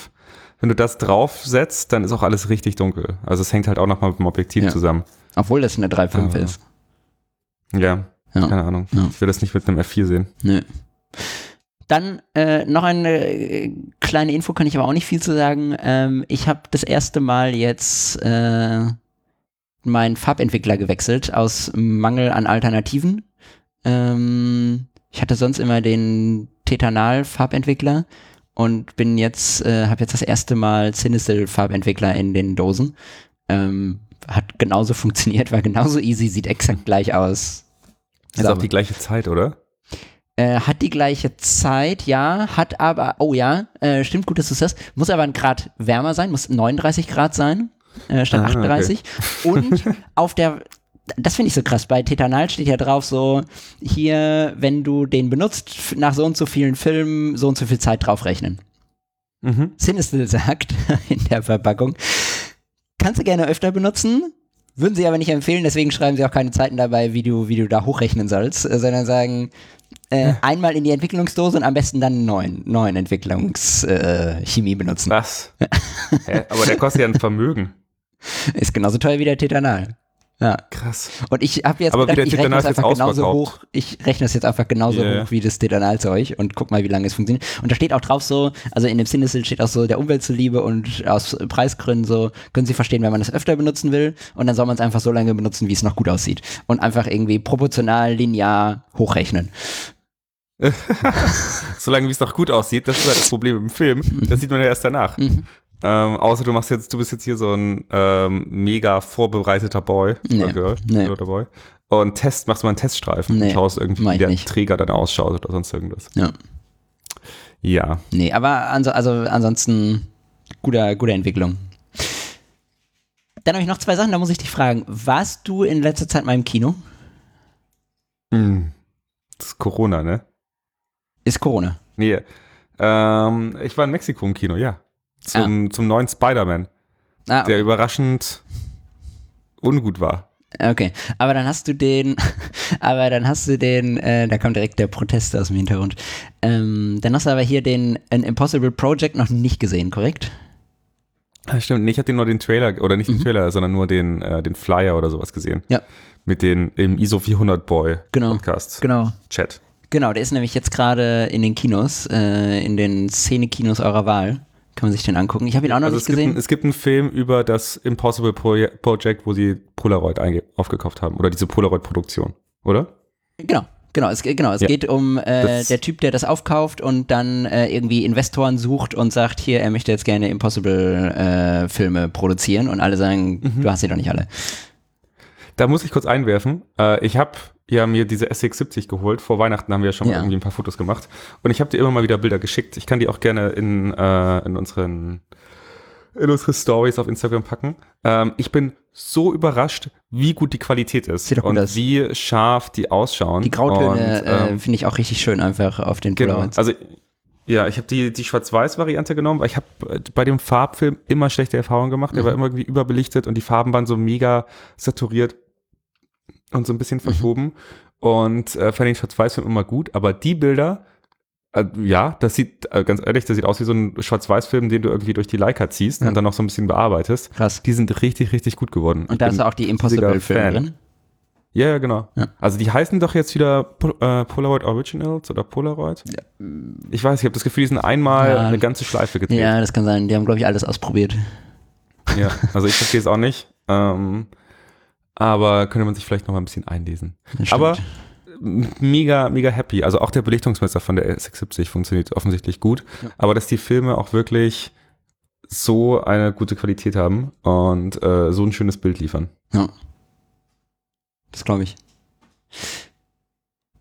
Wenn du das draufsetzt, dann ist auch alles richtig dunkel. Also es hängt halt auch nochmal mit dem Objektiv ja. zusammen. Obwohl das eine 3.5 ist. Ja, ja, keine Ahnung. Ich will das nicht mit einem F4 sehen. Nö. Dann äh, noch eine äh, kleine Info, kann ich aber auch nicht viel zu sagen. Ähm, ich habe das erste Mal jetzt äh, meinen Farbentwickler gewechselt aus Mangel an Alternativen. Ähm, ich hatte sonst immer den Tetanal-Farbentwickler und bin jetzt, äh, habe jetzt das erste Mal Cinestill-Farbentwickler in den Dosen. Ähm, hat genauso [laughs] funktioniert, war genauso easy, sieht exakt gleich aus. Ist auch die gleiche Zeit, oder? Äh, hat die gleiche Zeit, ja, hat aber, oh ja, äh, stimmt gut, dass du das muss aber ein Grad wärmer sein, muss 39 Grad sein äh, statt ah, 38. Okay. Und auf der, das finde ich so krass, bei Tetanal steht ja drauf so, hier, wenn du den benutzt, nach so und so vielen Filmen, so und so viel Zeit draufrechnen. Mhm. Sinistil sagt [laughs] in der Verpackung, kannst du gerne öfter benutzen, würden sie aber nicht empfehlen, deswegen schreiben sie auch keine Zeiten dabei, wie du, wie du da hochrechnen sollst, äh, sondern sagen, äh, einmal in die Entwicklungsdose und am besten dann einen neuen, neuen Entwicklungschemie äh, benutzen. Was? Hä? Aber der kostet ja ein Vermögen. Ist genauso teuer wie der Tetanal. Ja. Krass. Und ich habe jetzt Aber gedacht, ich rechne das einfach genauso hoch. Ich rechne das jetzt einfach genauso Ja. hoch wie das Titanalzeug und guck mal, wie lange es funktioniert. Und da steht auch drauf so, also in dem Cinesill steht auch so, der Umwelt zuliebe und aus Preisgründen so, können Sie verstehen, wenn man das öfter benutzen will. Und dann soll man es einfach so lange benutzen, wie es noch gut aussieht. Und einfach irgendwie proportional, linear hochrechnen. [laughs] Solange wie es noch gut aussieht, das ist halt das Problem im Film. Das sieht man ja erst danach. Mhm. Ähm, außer du machst jetzt, du bist jetzt hier so ein ähm, mega vorbereiteter Boy Nee, oder Girl nee. oder Boy. Und Test, machst mal einen Teststreifen Nee, und schaust irgendwie, wie der nicht. Träger dann ausschaut oder sonst irgendwas. Ja. Ja. Nee, aber anso also ansonsten guter, gute Entwicklung. Dann habe ich noch zwei Sachen, da muss ich dich fragen. Warst du in letzter Zeit mal im Kino? Hm. Das ist Corona, ne? Ist Corona. Nee. Ähm, ich war in Mexiko im Kino, ja. Zum, zum neuen Spider-Man, Ah, der überraschend ungut war. okay. Aber dann hast du den, [laughs] aber dann hast du den, äh, da kommt direkt der Protest aus dem Hintergrund. Ähm, dann hast du aber hier den An Impossible Project noch nicht gesehen, korrekt? Ah, Stimmt, ich hatte nur den Trailer, oder nicht den Trailer, sondern nur den, äh, den Flyer oder sowas gesehen. Mhm. Ja. Mit den im ISO 400 Boy Genau. Podcast Genau. Chat. Genau, der ist nämlich jetzt gerade in den Kinos, äh, in den Szene-Kinos eurer Wahl. Kann man sich den angucken. Ich habe ihn auch noch Also nicht es gibt, gesehen. ein, es gibt einen Film über das Impossible Proje Project, wo sie Polaroid aufgekauft haben. Oder diese Polaroid-Produktion, oder? Genau, genau. Es, ge- genau, es Ja. geht um äh, der Typ, der das aufkauft und dann äh, irgendwie Investoren sucht und sagt, hier, er möchte jetzt gerne Impossible-Filme produzieren und alle sagen, Mhm. du hast sie doch nicht alle. Da muss ich kurz einwerfen. Äh, ich habe ja mir diese SX70 geholt. Vor Weihnachten haben wir ja schon Ja. irgendwie ein paar Fotos gemacht. Und ich habe dir immer mal wieder Bilder geschickt. Ich kann die auch gerne in, äh, in unseren in unsere Stories auf Instagram packen. Ähm, ich bin so überrascht, wie gut die Qualität ist Sieht und aus. wie scharf die ausschauen. Die Grautöne äh, ähm, finde ich auch richtig schön einfach auf den Genau. Polaroids. Also ja, ich habe die, die Schwarz-Weiß-Variante genommen, weil ich habe bei dem Farbfilm immer schlechte Erfahrungen gemacht. Der Mhm. war immer irgendwie überbelichtet und die Farben waren so mega saturiert und so ein bisschen Mhm. verschoben. Und äh, fand den Schwarz-Weiß-Film immer gut, aber die Bilder, äh, ja, das sieht, äh, ganz ehrlich, das sieht aus wie so ein Schwarz-Weiß-Film, den du irgendwie durch die Leica ziehst Ja. und dann noch so ein bisschen bearbeitest. Krass. Die sind richtig, richtig gut geworden. Ich Und da bin ist auch die Impossible-Filme drin. Ja, ja, genau. Ja. Also die heißen doch jetzt wieder Pol äh, Polaroid Originals oder Polaroid. Ich weiß, ich habe das Gefühl, die sind einmal Ja. eine ganze Schleife gedreht. Ja, das kann sein. Die haben, glaube ich, alles ausprobiert. Ja, also ich verstehe es auch nicht. Ähm, aber könnte man sich vielleicht noch mal ein bisschen einlesen. Aber mega, mega happy. Also auch der Belichtungsmesser von der S670 funktioniert offensichtlich gut. Ja. Aber dass die Filme auch wirklich so eine gute Qualität haben und äh, so ein schönes Bild liefern. Ja. Das glaube ich.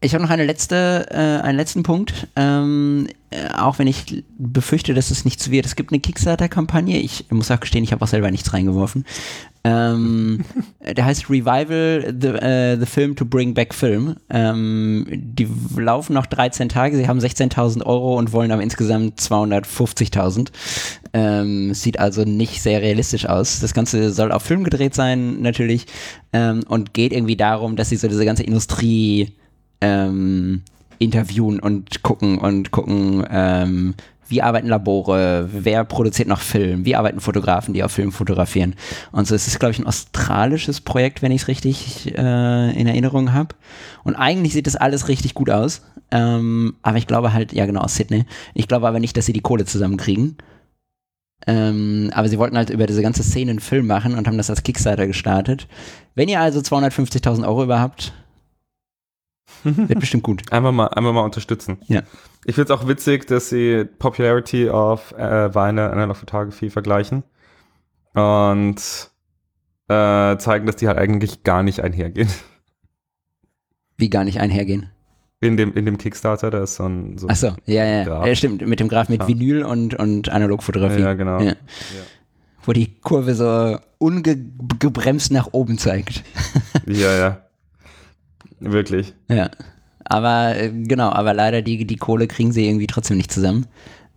Ich habe noch eine letzte, äh, einen letzten Punkt. Ähm, äh, auch wenn ich befürchte, dass es nichts wird. Es gibt eine Kickstarter-Kampagne. Ich muss auch gestehen, ich habe auch selber nichts reingeworfen. Ähm, [laughs] der heißt Revival the, äh, the Film to Bring Back Film. Ähm, die laufen noch 13 Tage. Sie haben 16.000 Euro und wollen aber insgesamt 250.000. Ähm, sieht also nicht sehr realistisch aus. Das Ganze soll auf Film gedreht sein, natürlich. Ähm, und geht irgendwie darum, dass sie so diese ganze Industrie ähm, interviewen und gucken und gucken, ähm, wie arbeiten Labore, wer produziert noch Film, wie arbeiten Fotografen, die auf Film fotografieren. Und so, es ist, glaube ich, ein australisches Projekt, wenn ich es richtig äh, in Erinnerung habe. Und eigentlich sieht das alles richtig gut aus. Ähm, aber ich glaube halt, ja genau, aus Sydney. Ich glaube aber nicht, dass sie die Kohle zusammenkriegen. Ähm, aber sie wollten halt über diese ganze Szene einen Film machen und haben das als Kickstarter gestartet. Wenn ihr also 250.000 Euro überhaupt, [laughs] wird bestimmt gut. Einfach mal, einfach mal unterstützen. Ja. Ich finde es auch witzig, dass sie Popularity of äh, Weine Analog Photography vergleichen und äh, zeigen, dass die halt eigentlich gar nicht einhergehen. [laughs] Wie gar nicht einhergehen. In dem, in dem Kickstarter, da ist so ein, so Achso, ja, ja, Graph. ja. Stimmt, mit dem Graph mit Ja. Vinyl und, und Analogfotografie. Ja, genau. Ja. Wo die Kurve so ungebremst nach oben zeigt. Ja, ja. Wirklich. Ja. Aber äh, genau, aber leider die, die Kohle kriegen sie irgendwie trotzdem nicht zusammen.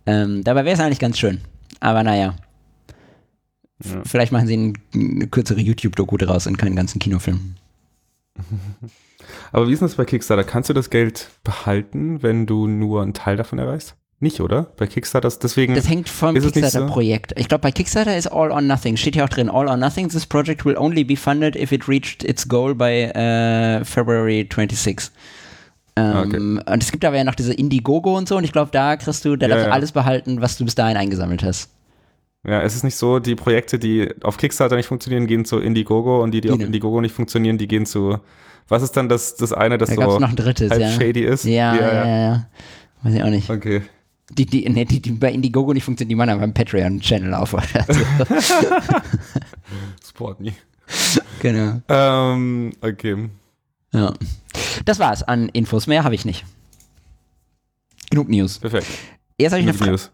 Ähm, dabei wäre es eigentlich ganz schön. Aber naja. Ja. Vielleicht machen sie ein, eine kürzere YouTube-Doku draus und keinen ganzen Kinofilm. [laughs] Aber wie ist das bei Kickstarter? Kannst du das Geld behalten, wenn du nur einen Teil davon erreichst? Nicht, oder? Bei Kickstarter ist deswegen. Das hängt vom Kickstarter-Projekt. Ich glaube, bei Kickstarter ist All or Nothing. Steht ja auch drin. All or Nothing, this project will only be funded if it reached its goal by äh, February 26. Ähm, Okay. Und es gibt aber ja noch diese Indiegogo und so. Und ich glaube, da kriegst du, da Ja, darfst du ja. alles behalten, was du bis dahin eingesammelt hast. Ja, es ist nicht so, die Projekte, die auf Kickstarter nicht funktionieren, gehen zu Indiegogo und die, die auf Genau. Indiegogo nicht funktionieren, die gehen zu. Was ist dann das, das eine, das Da gab es so noch ein drittes, halb ja. shady ist? Ja, ja, ja, ja. Weiß ich auch nicht. Okay. Die, die, nee, die, die bei Indiegogo nicht funktionieren, die machen aber beim Patreon-Channel auf. Also, [laughs] Support me. genau. Ähm, okay. Ja. Das war's an Infos. Mehr habe ich nicht. Genug News. Perfekt. Jetzt habe ich eine Genug Frage. News.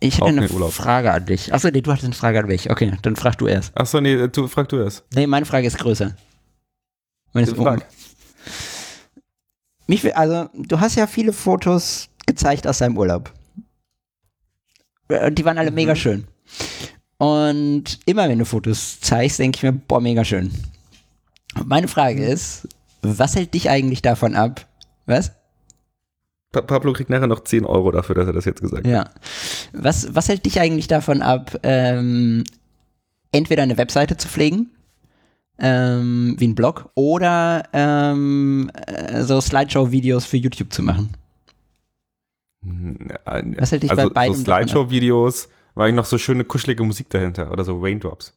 Ich hätte eine Urlaub. Frage an dich. Achso, nee, du hattest eine Frage an mich. Okay, dann frag du erst. Achso, nee, du, frag du das. Nee, meine Frage ist größer. Meine ist Frag. Mich, will- also, du hast ja viele Fotos gezeigt aus deinem Urlaub. Äh, Die waren alle mega Mhm. schön. Und immer wenn du Fotos zeigst, denke ich mir, boah, mega schön. Und Meine Frage Mhm. ist, was hält dich eigentlich davon ab? Was? Pa Pablo kriegt nachher noch 10 Euro dafür, dass er das jetzt gesagt hat. Ja. Was, was hält dich eigentlich davon ab, ähm, entweder eine Webseite zu pflegen, ähm, wie ein Blog, oder ähm, äh, so Slideshow-Videos für YouTube zu machen? Was hält dich also bei beidem so? Slideshow-Videos, war eigentlich noch so schöne kuschelige Musik dahinter oder so Raindrops.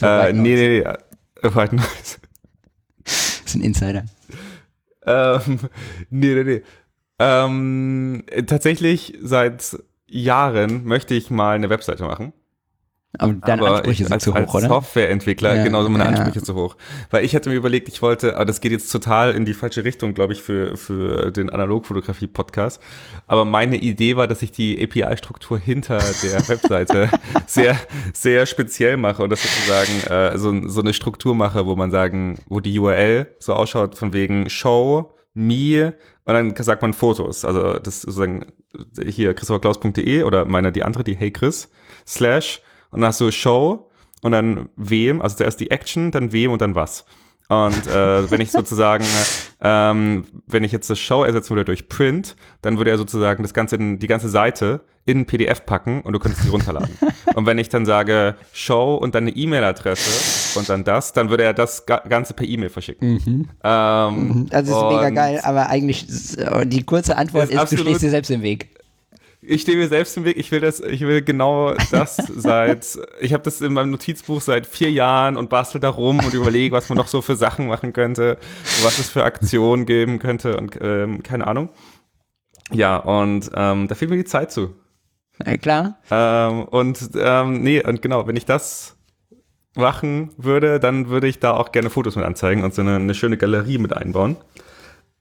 So äh, White nee, Noise. nee, nee. äh, White Noise. Das [laughs] ist ein Insider. ähm, nee, nee, nee. Ähm, äh, tatsächlich seit Jahren möchte ich mal eine Webseite machen. Aber deine aber Ansprüche ich, sind als, zu hoch, als oder? Softwareentwickler, Ja, genauso meine ja. Ansprüche zu hoch. Weil ich hatte mir überlegt, ich wollte, aber das geht jetzt total in die falsche Richtung, glaube ich, für, für den Analogfotografie-Podcast. Aber meine Idee war, dass ich die API-Struktur hinter der [laughs] Webseite sehr, sehr speziell mache und das sozusagen äh, so, so eine Struktur mache, wo man sagen, wo die URL so ausschaut von wegen Show, Me und dann sagt man Fotos. Also das ist sozusagen hier christopherklaus.de oder meine die andere, die Hey Chris, slash und dann hast du Show und dann wem, also zuerst die Action, dann wem und dann was. Und äh, wenn ich sozusagen, ähm, wenn ich jetzt das Show ersetzen würde durch Print, dann würde er sozusagen das ganze, in, die ganze Seite in PDF packen und du könntest sie runterladen. [laughs] und wenn ich dann sage Show und dann eine E-Mail-Adresse und dann das, dann würde er das Ga Ganze per E-Mail verschicken. Ähm, Also ist mega geil, aber eigentlich äh, die kurze Antwort Ist ist, du stehst dir selbst im Weg. Ich stehe mir selbst im Weg. Ich will das, ich will genau das [laughs] seit, ich habe das in meinem Notizbuch seit vier Jahren und bastel da rum und überlege, was man noch so für Sachen machen könnte, was es für Aktionen geben könnte und ähm, keine Ahnung. Ja, und ähm, da fehlt mir die Zeit zu. Äh, klar? Ähm, und ähm, nee, und genau, wenn ich das machen würde, dann würde ich da auch gerne Fotos mit anzeigen und so eine, eine schöne Galerie mit einbauen.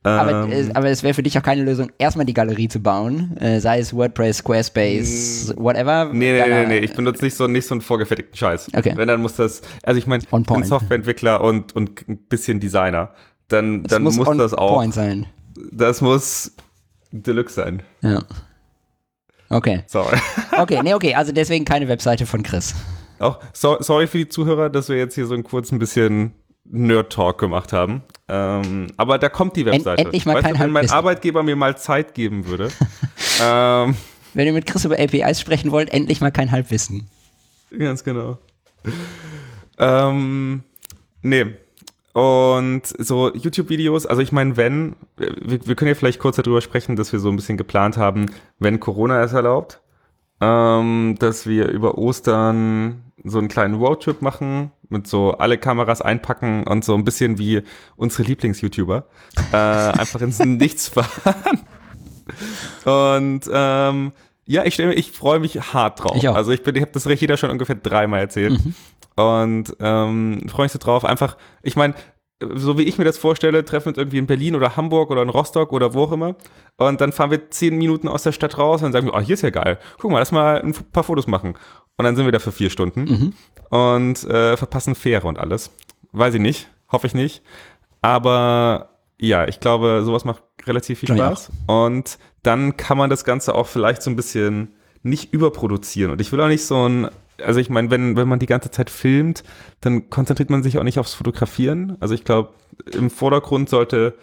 Aber, Ähm, äh, aber es wäre für dich auch keine Lösung, erstmal die Galerie zu bauen, äh, sei es WordPress, Squarespace, whatever. Mm. Nee, nee, nee, äh, nee, ich benutze nicht so, nicht so einen vorgefertigten Scheiß. Okay. Wenn, dann muss das, also ich meine, ich bin. Softwareentwickler und, und ein bisschen Designer. Dann, es dann muss, on das auch, Point sein. das muss Deluxe sein. Ja. Okay. Sorry. [laughs] Okay, nee, okay, also deswegen keine Webseite von Chris. auch, so, sorry für die Zuhörer, dass wir jetzt hier so einen kurzen bisschen Nerd-Talk gemacht haben. Ähm, aber da kommt die Webseite. endlich mal weißt kein du, wenn mein Halbwissen. Arbeitgeber mir mal Zeit geben würde. [laughs] ähm, Wenn ihr mit Chris über APIs sprechen wollt, endlich mal kein Halbwissen. Ganz genau. Ähm, nee. Und so YouTube-Videos, also ich meine, wenn, wir, wir können ja vielleicht kurz darüber sprechen, dass wir so ein bisschen geplant haben, wenn Corona es erlaubt, ähm, dass wir über Ostern so einen kleinen Roadtrip machen, mit so alle Kameras einpacken und so ein bisschen wie unsere Lieblings-YouTuber, äh, [laughs] einfach ins Nichts fahren. Und ähm, ja, ich ich freue mich hart drauf. Ich. Also ich bin, ich habe das Rechida schon ungefähr dreimal erzählt. Und ähm, freue mich so drauf. Einfach, ich meine, so wie ich mir das vorstelle, treffen wir uns irgendwie in Berlin oder Hamburg oder in Rostock oder wo auch immer. Und dann fahren wir zehn Minuten aus der Stadt raus und sagen wir, oh, hier ist ja geil. Guck mal, lass mal ein paar Fotos machen. Und dann sind wir da für vier Stunden und äh, verpassen Fähre und alles. Weiß ich nicht, hoffe ich nicht. Aber ja, ich glaube, sowas macht relativ viel Spaß. Und dann kann man das Ganze auch vielleicht so ein bisschen nicht überproduzieren. Und ich will auch nicht so ein, also ich meine, wenn, wenn man die ganze Zeit filmt, dann konzentriert man sich auch nicht aufs Fotografieren. Also ich glaube, im Vordergrund sollte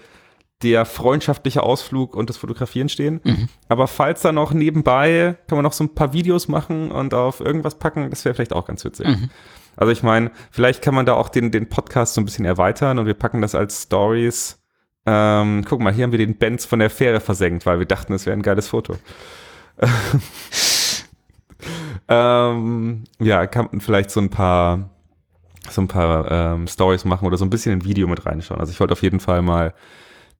der freundschaftliche Ausflug und das Fotografieren stehen. Mhm. Aber falls da noch nebenbei, kann man noch so ein paar Videos machen und auf irgendwas packen, das wäre vielleicht auch ganz witzig. Mhm. Also ich meine, vielleicht kann man da auch den, den Podcast so ein bisschen erweitern und wir packen das als Stories. Ähm, guck mal, hier haben wir den Benz von der Fähre versenkt, weil wir dachten, es wäre ein geiles Foto. [laughs] ähm, ja, kann man vielleicht so ein paar so ein paar ähm, Stories machen oder so ein bisschen ein Video mit reinschauen. Also ich wollte auf jeden Fall mal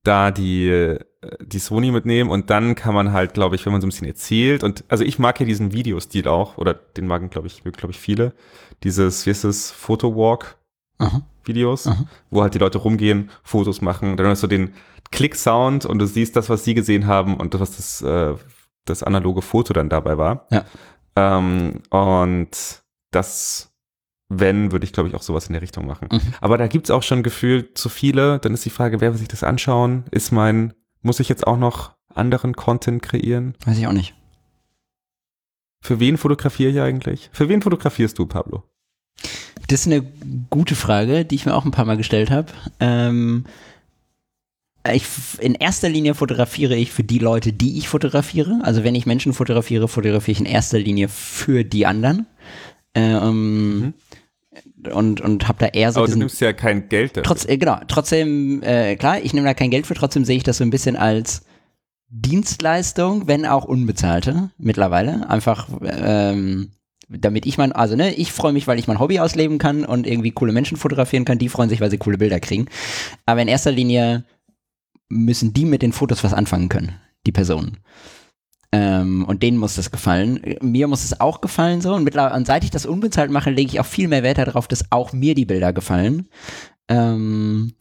da die, die Sony mitnehmen und dann kann man halt, glaube ich, wenn man so ein bisschen erzählt und also ich mag ja diesen Videostil auch oder den magen, glaube ich, glaube ich, viele. Dieses, wie ist das, Photowalk Videos, Aha. wo halt die Leute rumgehen, Fotos machen, dann hast du den Click-Sound und du siehst das, was sie gesehen haben und das, was das, äh, das analoge Foto dann dabei war. Ja. Ähm, und das wenn, würde ich, glaube ich, auch sowas in der Richtung machen. Mhm. Aber da gibt's auch schon gefühlt zu viele. Dann ist die Frage, wer will sich das anschauen? Ist mein, muss ich jetzt auch noch anderen Content kreieren? Weiß ich auch nicht. Für wen fotografiere ich eigentlich? Für wen fotografierst du, Pablo? Das ist eine gute Frage, die ich mir auch ein paar Mal gestellt habe. Ähm, ich, in erster Linie fotografiere ich für die Leute, die ich fotografiere. Also wenn ich Menschen fotografiere, fotografiere ich in erster Linie für die anderen. Ähm, mhm und, und habe da eher so. Aber diesen, du nimmst ja kein Geld dafür. Trotz, äh, genau, trotzdem, äh, klar, ich nehme da kein Geld für, trotzdem sehe ich das so ein bisschen als Dienstleistung, wenn auch unbezahlte mittlerweile. Einfach, ähm, damit ich mein, also ne, ich freue mich, weil ich mein Hobby ausleben kann und irgendwie coole Menschen fotografieren kann, die freuen sich, weil sie coole Bilder kriegen. Aber in erster Linie müssen die mit den Fotos was anfangen können, die Personen. Ähm, und denen muss das gefallen. Mir muss es auch gefallen so. Und, und seit ich das unbezahlt mache, lege ich auch viel mehr Wert darauf, dass auch mir die Bilder gefallen. Ähm,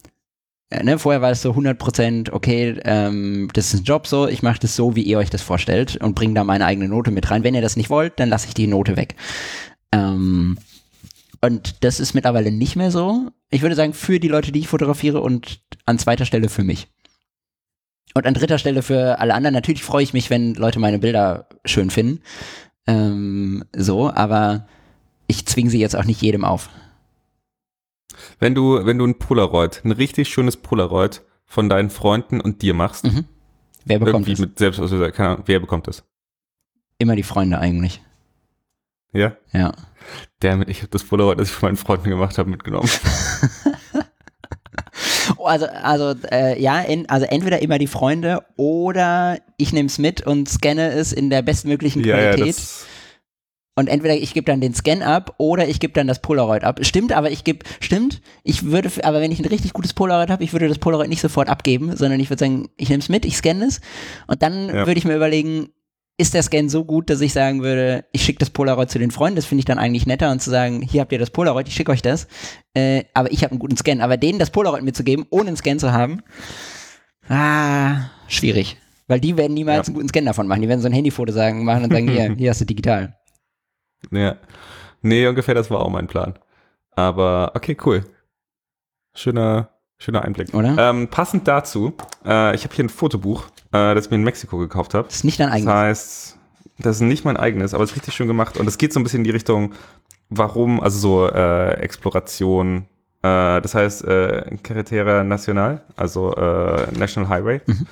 ja, ne, vorher war es so 100% okay, ähm, das ist ein Job so, ich mache das so, wie ihr euch das vorstellt und bringe da meine eigene Note mit rein. Wenn ihr das nicht wollt, dann lasse ich die Note weg. Ähm, und das ist mittlerweile nicht mehr so. Ich würde sagen, für die Leute, die ich fotografiere und an zweiter Stelle für mich. Und an dritter Stelle für alle anderen, natürlich freue ich mich, wenn Leute meine Bilder schön finden. Ähm, so, aber ich zwinge sie jetzt auch nicht jedem auf. Wenn du, wenn du ein Polaroid, ein richtig schönes Polaroid von deinen Freunden und dir machst, mhm. wer bekommt das? Mit selbst, also, keine Ahnung, wer bekommt das? Immer die Freunde eigentlich. Ja? Ja. Damit, ich habe das Polaroid, das ich von meinen Freunden gemacht habe, mitgenommen. [laughs] Oh, also, also äh, ja, in, also entweder immer die Freunde oder ich nehme es mit und scanne es in der bestmöglichen Qualität. Ja, und entweder ich gebe dann den Scan ab oder ich gebe dann das Polaroid ab. Stimmt, aber ich gebe, stimmt, ich würde, aber wenn ich ein richtig gutes Polaroid habe, ich würde das Polaroid nicht sofort abgeben, sondern ich würde sagen, ich nehme es mit, ich scanne es und dann ja. würde ich mir überlegen, ist der Scan so gut, dass ich sagen würde, ich schicke das Polaroid zu den Freunden, das finde ich dann eigentlich netter und zu sagen, hier habt ihr das Polaroid, ich schicke euch das, äh, aber ich habe einen guten Scan. Aber denen das Polaroid mitzugeben, ohne einen Scan zu haben, ah, schwierig. Weil die werden niemals ja. einen guten Scan davon machen. Die werden so ein Handyfoto sagen, machen und sagen, hier, [laughs] hier hast du digital. Ja. Nee, ungefähr das war auch mein Plan. Aber okay, cool. Schöner, schöner Einblick. Oder? Ähm, passend dazu, äh, ich habe hier ein Fotobuch äh, das ich mir in Mexiko gekauft habe. Das ist nicht dein eigenes. Das heißt, das ist nicht mein eigenes, aber es ist richtig schön gemacht. Und es geht so ein bisschen in die Richtung, warum, also so äh, Exploration, äh, das heißt äh, Carretera Nacional, also äh, National Highway. Mhm.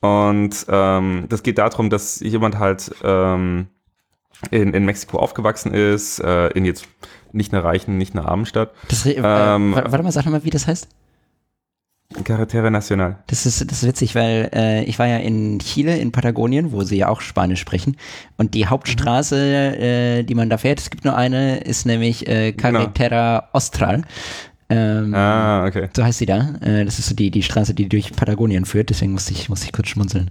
Und ähm, das geht darum, dass jemand halt ähm, in, in Mexiko aufgewachsen ist, äh, in jetzt nicht einer reichen, nicht einer armen Stadt. Das, äh, ähm, warte mal, sag mal, wie das heißt. Carretera Nacional. Das ist, das ist witzig, weil äh, ich war ja in Chile, in Patagonien, wo sie ja auch Spanisch sprechen. Und die Hauptstraße, mhm. äh, die man da fährt, es gibt nur eine, ist nämlich äh, Carretera genau. Austral. Ähm, ah, okay. So heißt sie da. Äh, das ist so die, die Straße, die durch Patagonien führt, deswegen musste ich, musste ich kurz schmunzeln.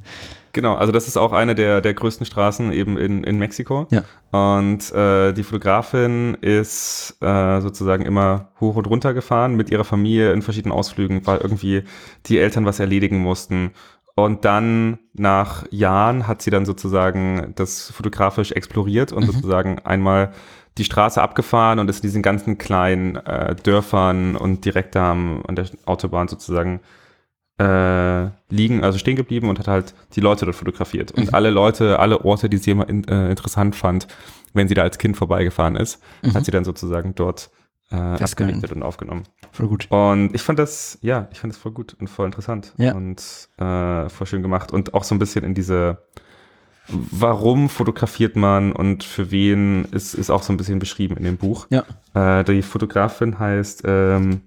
Genau, also das ist auch eine der, der größten Straßen eben in, in Mexiko. Ja. Und äh, die Fotografin ist äh, sozusagen immer hoch und runter gefahren mit ihrer Familie in verschiedenen Ausflügen, weil irgendwie die Eltern was erledigen mussten. Und dann nach Jahren hat sie dann sozusagen das fotografisch exploriert und mhm. sozusagen einmal die Straße abgefahren und ist in diesen ganzen kleinen äh, Dörfern und direkt da am, an der Autobahn sozusagen äh, liegen, also stehen geblieben und hat halt die Leute dort fotografiert. Und mhm. alle Leute, alle Orte, die sie immer in, äh, interessant fand, wenn sie da als Kind vorbeigefahren ist, mhm. hat sie dann sozusagen dort äh, abgerichtet und aufgenommen. Voll gut. Und ich fand das, ja, ich fand das voll gut und voll interessant Ja. und äh, voll schön gemacht und auch so ein bisschen in diese, warum fotografiert man und für wen ist, ist auch so ein bisschen beschrieben in dem Buch. Ja. Äh, die Fotografin heißt ähm,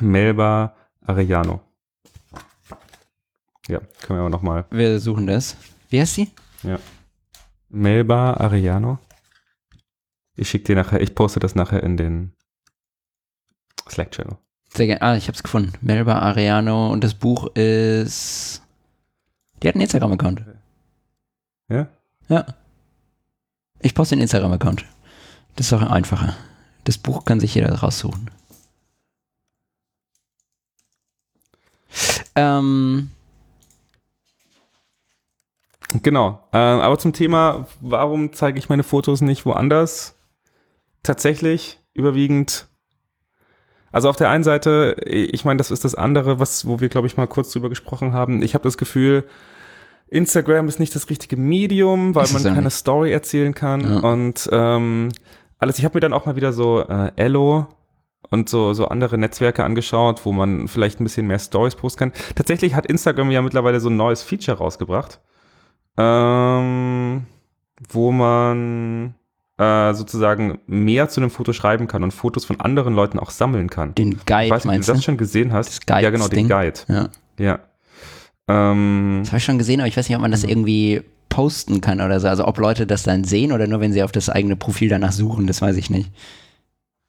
Melba Arellano. Ja, können wir aber nochmal. Wir suchen das. Wie heißt sie? Melba Arellano. Ich schicke dir nachher, ich poste das nachher in den Slack-Channel. Sehr gerne. Ah, ich hab's gefunden. Melba Ariano und das Buch ist. Die hat einen Instagram-Account. Ja? Ja. Ich poste den Instagram-Account. Das ist auch einfacher. Das Buch kann sich jeder raussuchen. Ähm, Genau. Äh, aber zum Thema, warum zeige ich meine Fotos nicht woanders? Tatsächlich überwiegend. Also auf der einen Seite, ich meine, das ist das andere, was, wo wir, glaube ich, mal kurz drüber gesprochen haben. Ich habe das Gefühl, Instagram ist nicht das richtige Medium, weil Ist man keine nicht. Story erzählen kann. Ja. Und ähm, alles, ich habe mir dann auch mal wieder so äh, Ello und so, so andere Netzwerke angeschaut, wo man vielleicht ein bisschen mehr Stories posten kann. Tatsächlich hat Instagram ja mittlerweile so ein neues Feature rausgebracht, ähm, wo man äh, sozusagen mehr zu einem Foto schreiben kann und Fotos von anderen Leuten auch sammeln kann. den Ich Guide weiß nicht, ob meinst du das schon gesehen hast. Das Guides ja, genau, den Ding? Guide. Ja. Ja. Ähm, Das habe ich schon gesehen, aber ich weiß nicht, ob man das irgendwie posten kann oder so. Also ob Leute das dann sehen oder nur wenn sie auf das eigene Profil danach suchen, das weiß ich nicht.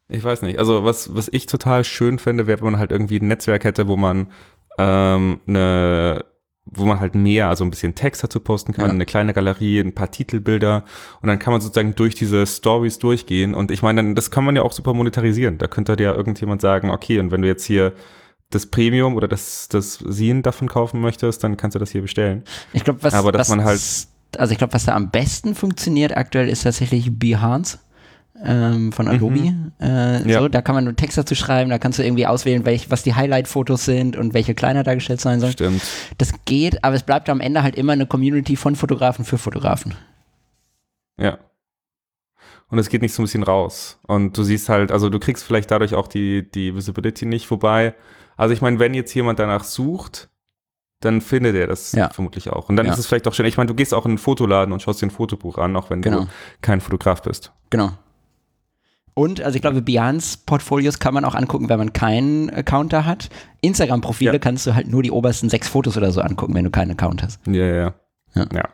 Ich weiß nicht. Also was, was ich total schön fände, wäre, wenn man halt irgendwie ein Netzwerk hätte, wo man ähm, eine, wo man halt mehr, also ein bisschen Text dazu posten kann, Ja. eine kleine Galerie, ein paar Titelbilder und dann kann man sozusagen durch diese Stories durchgehen und ich meine, das kann man ja auch super monetarisieren. Da könnte ja irgendjemand sagen, okay, und wenn du jetzt hier das Premium oder das, das Sien davon kaufen möchtest, dann kannst du das hier bestellen. Ich glaube, was, Aber dass was man halt- also ich glaube, was da am besten funktioniert aktuell ist tatsächlich Behance ähm, von Adobe. Äh, Mhm. Ja. so, da kann man nur Text dazu schreiben, da kannst du irgendwie auswählen, welch, was die Highlight-Fotos sind und welche kleiner dargestellt sein sollen. Stimmt. Das geht, aber es bleibt am Ende halt immer eine Community von Fotografen für Fotografen. Ja. Und es geht nicht so ein bisschen raus. Und du siehst halt, also du kriegst vielleicht dadurch auch die, die Visibility nicht, wobei, also ich meine, wenn jetzt jemand danach sucht, dann findet er das Ja. vermutlich auch. Und dann Ja. ist es vielleicht auch schön. Ich meine, du gehst auch in ein Fotoladen und schaust dir ein Fotobuch an, auch wenn Genau. du kein Fotograf bist. Genau. Und, also ich glaube, Behance-Portfolios kann man auch angucken, wenn man keinen Account da hat. Instagram-Profile Ja. kannst du halt nur die obersten sechs Fotos oder so angucken, wenn du keinen Account hast. Ja, ja, ja. Ja. ja.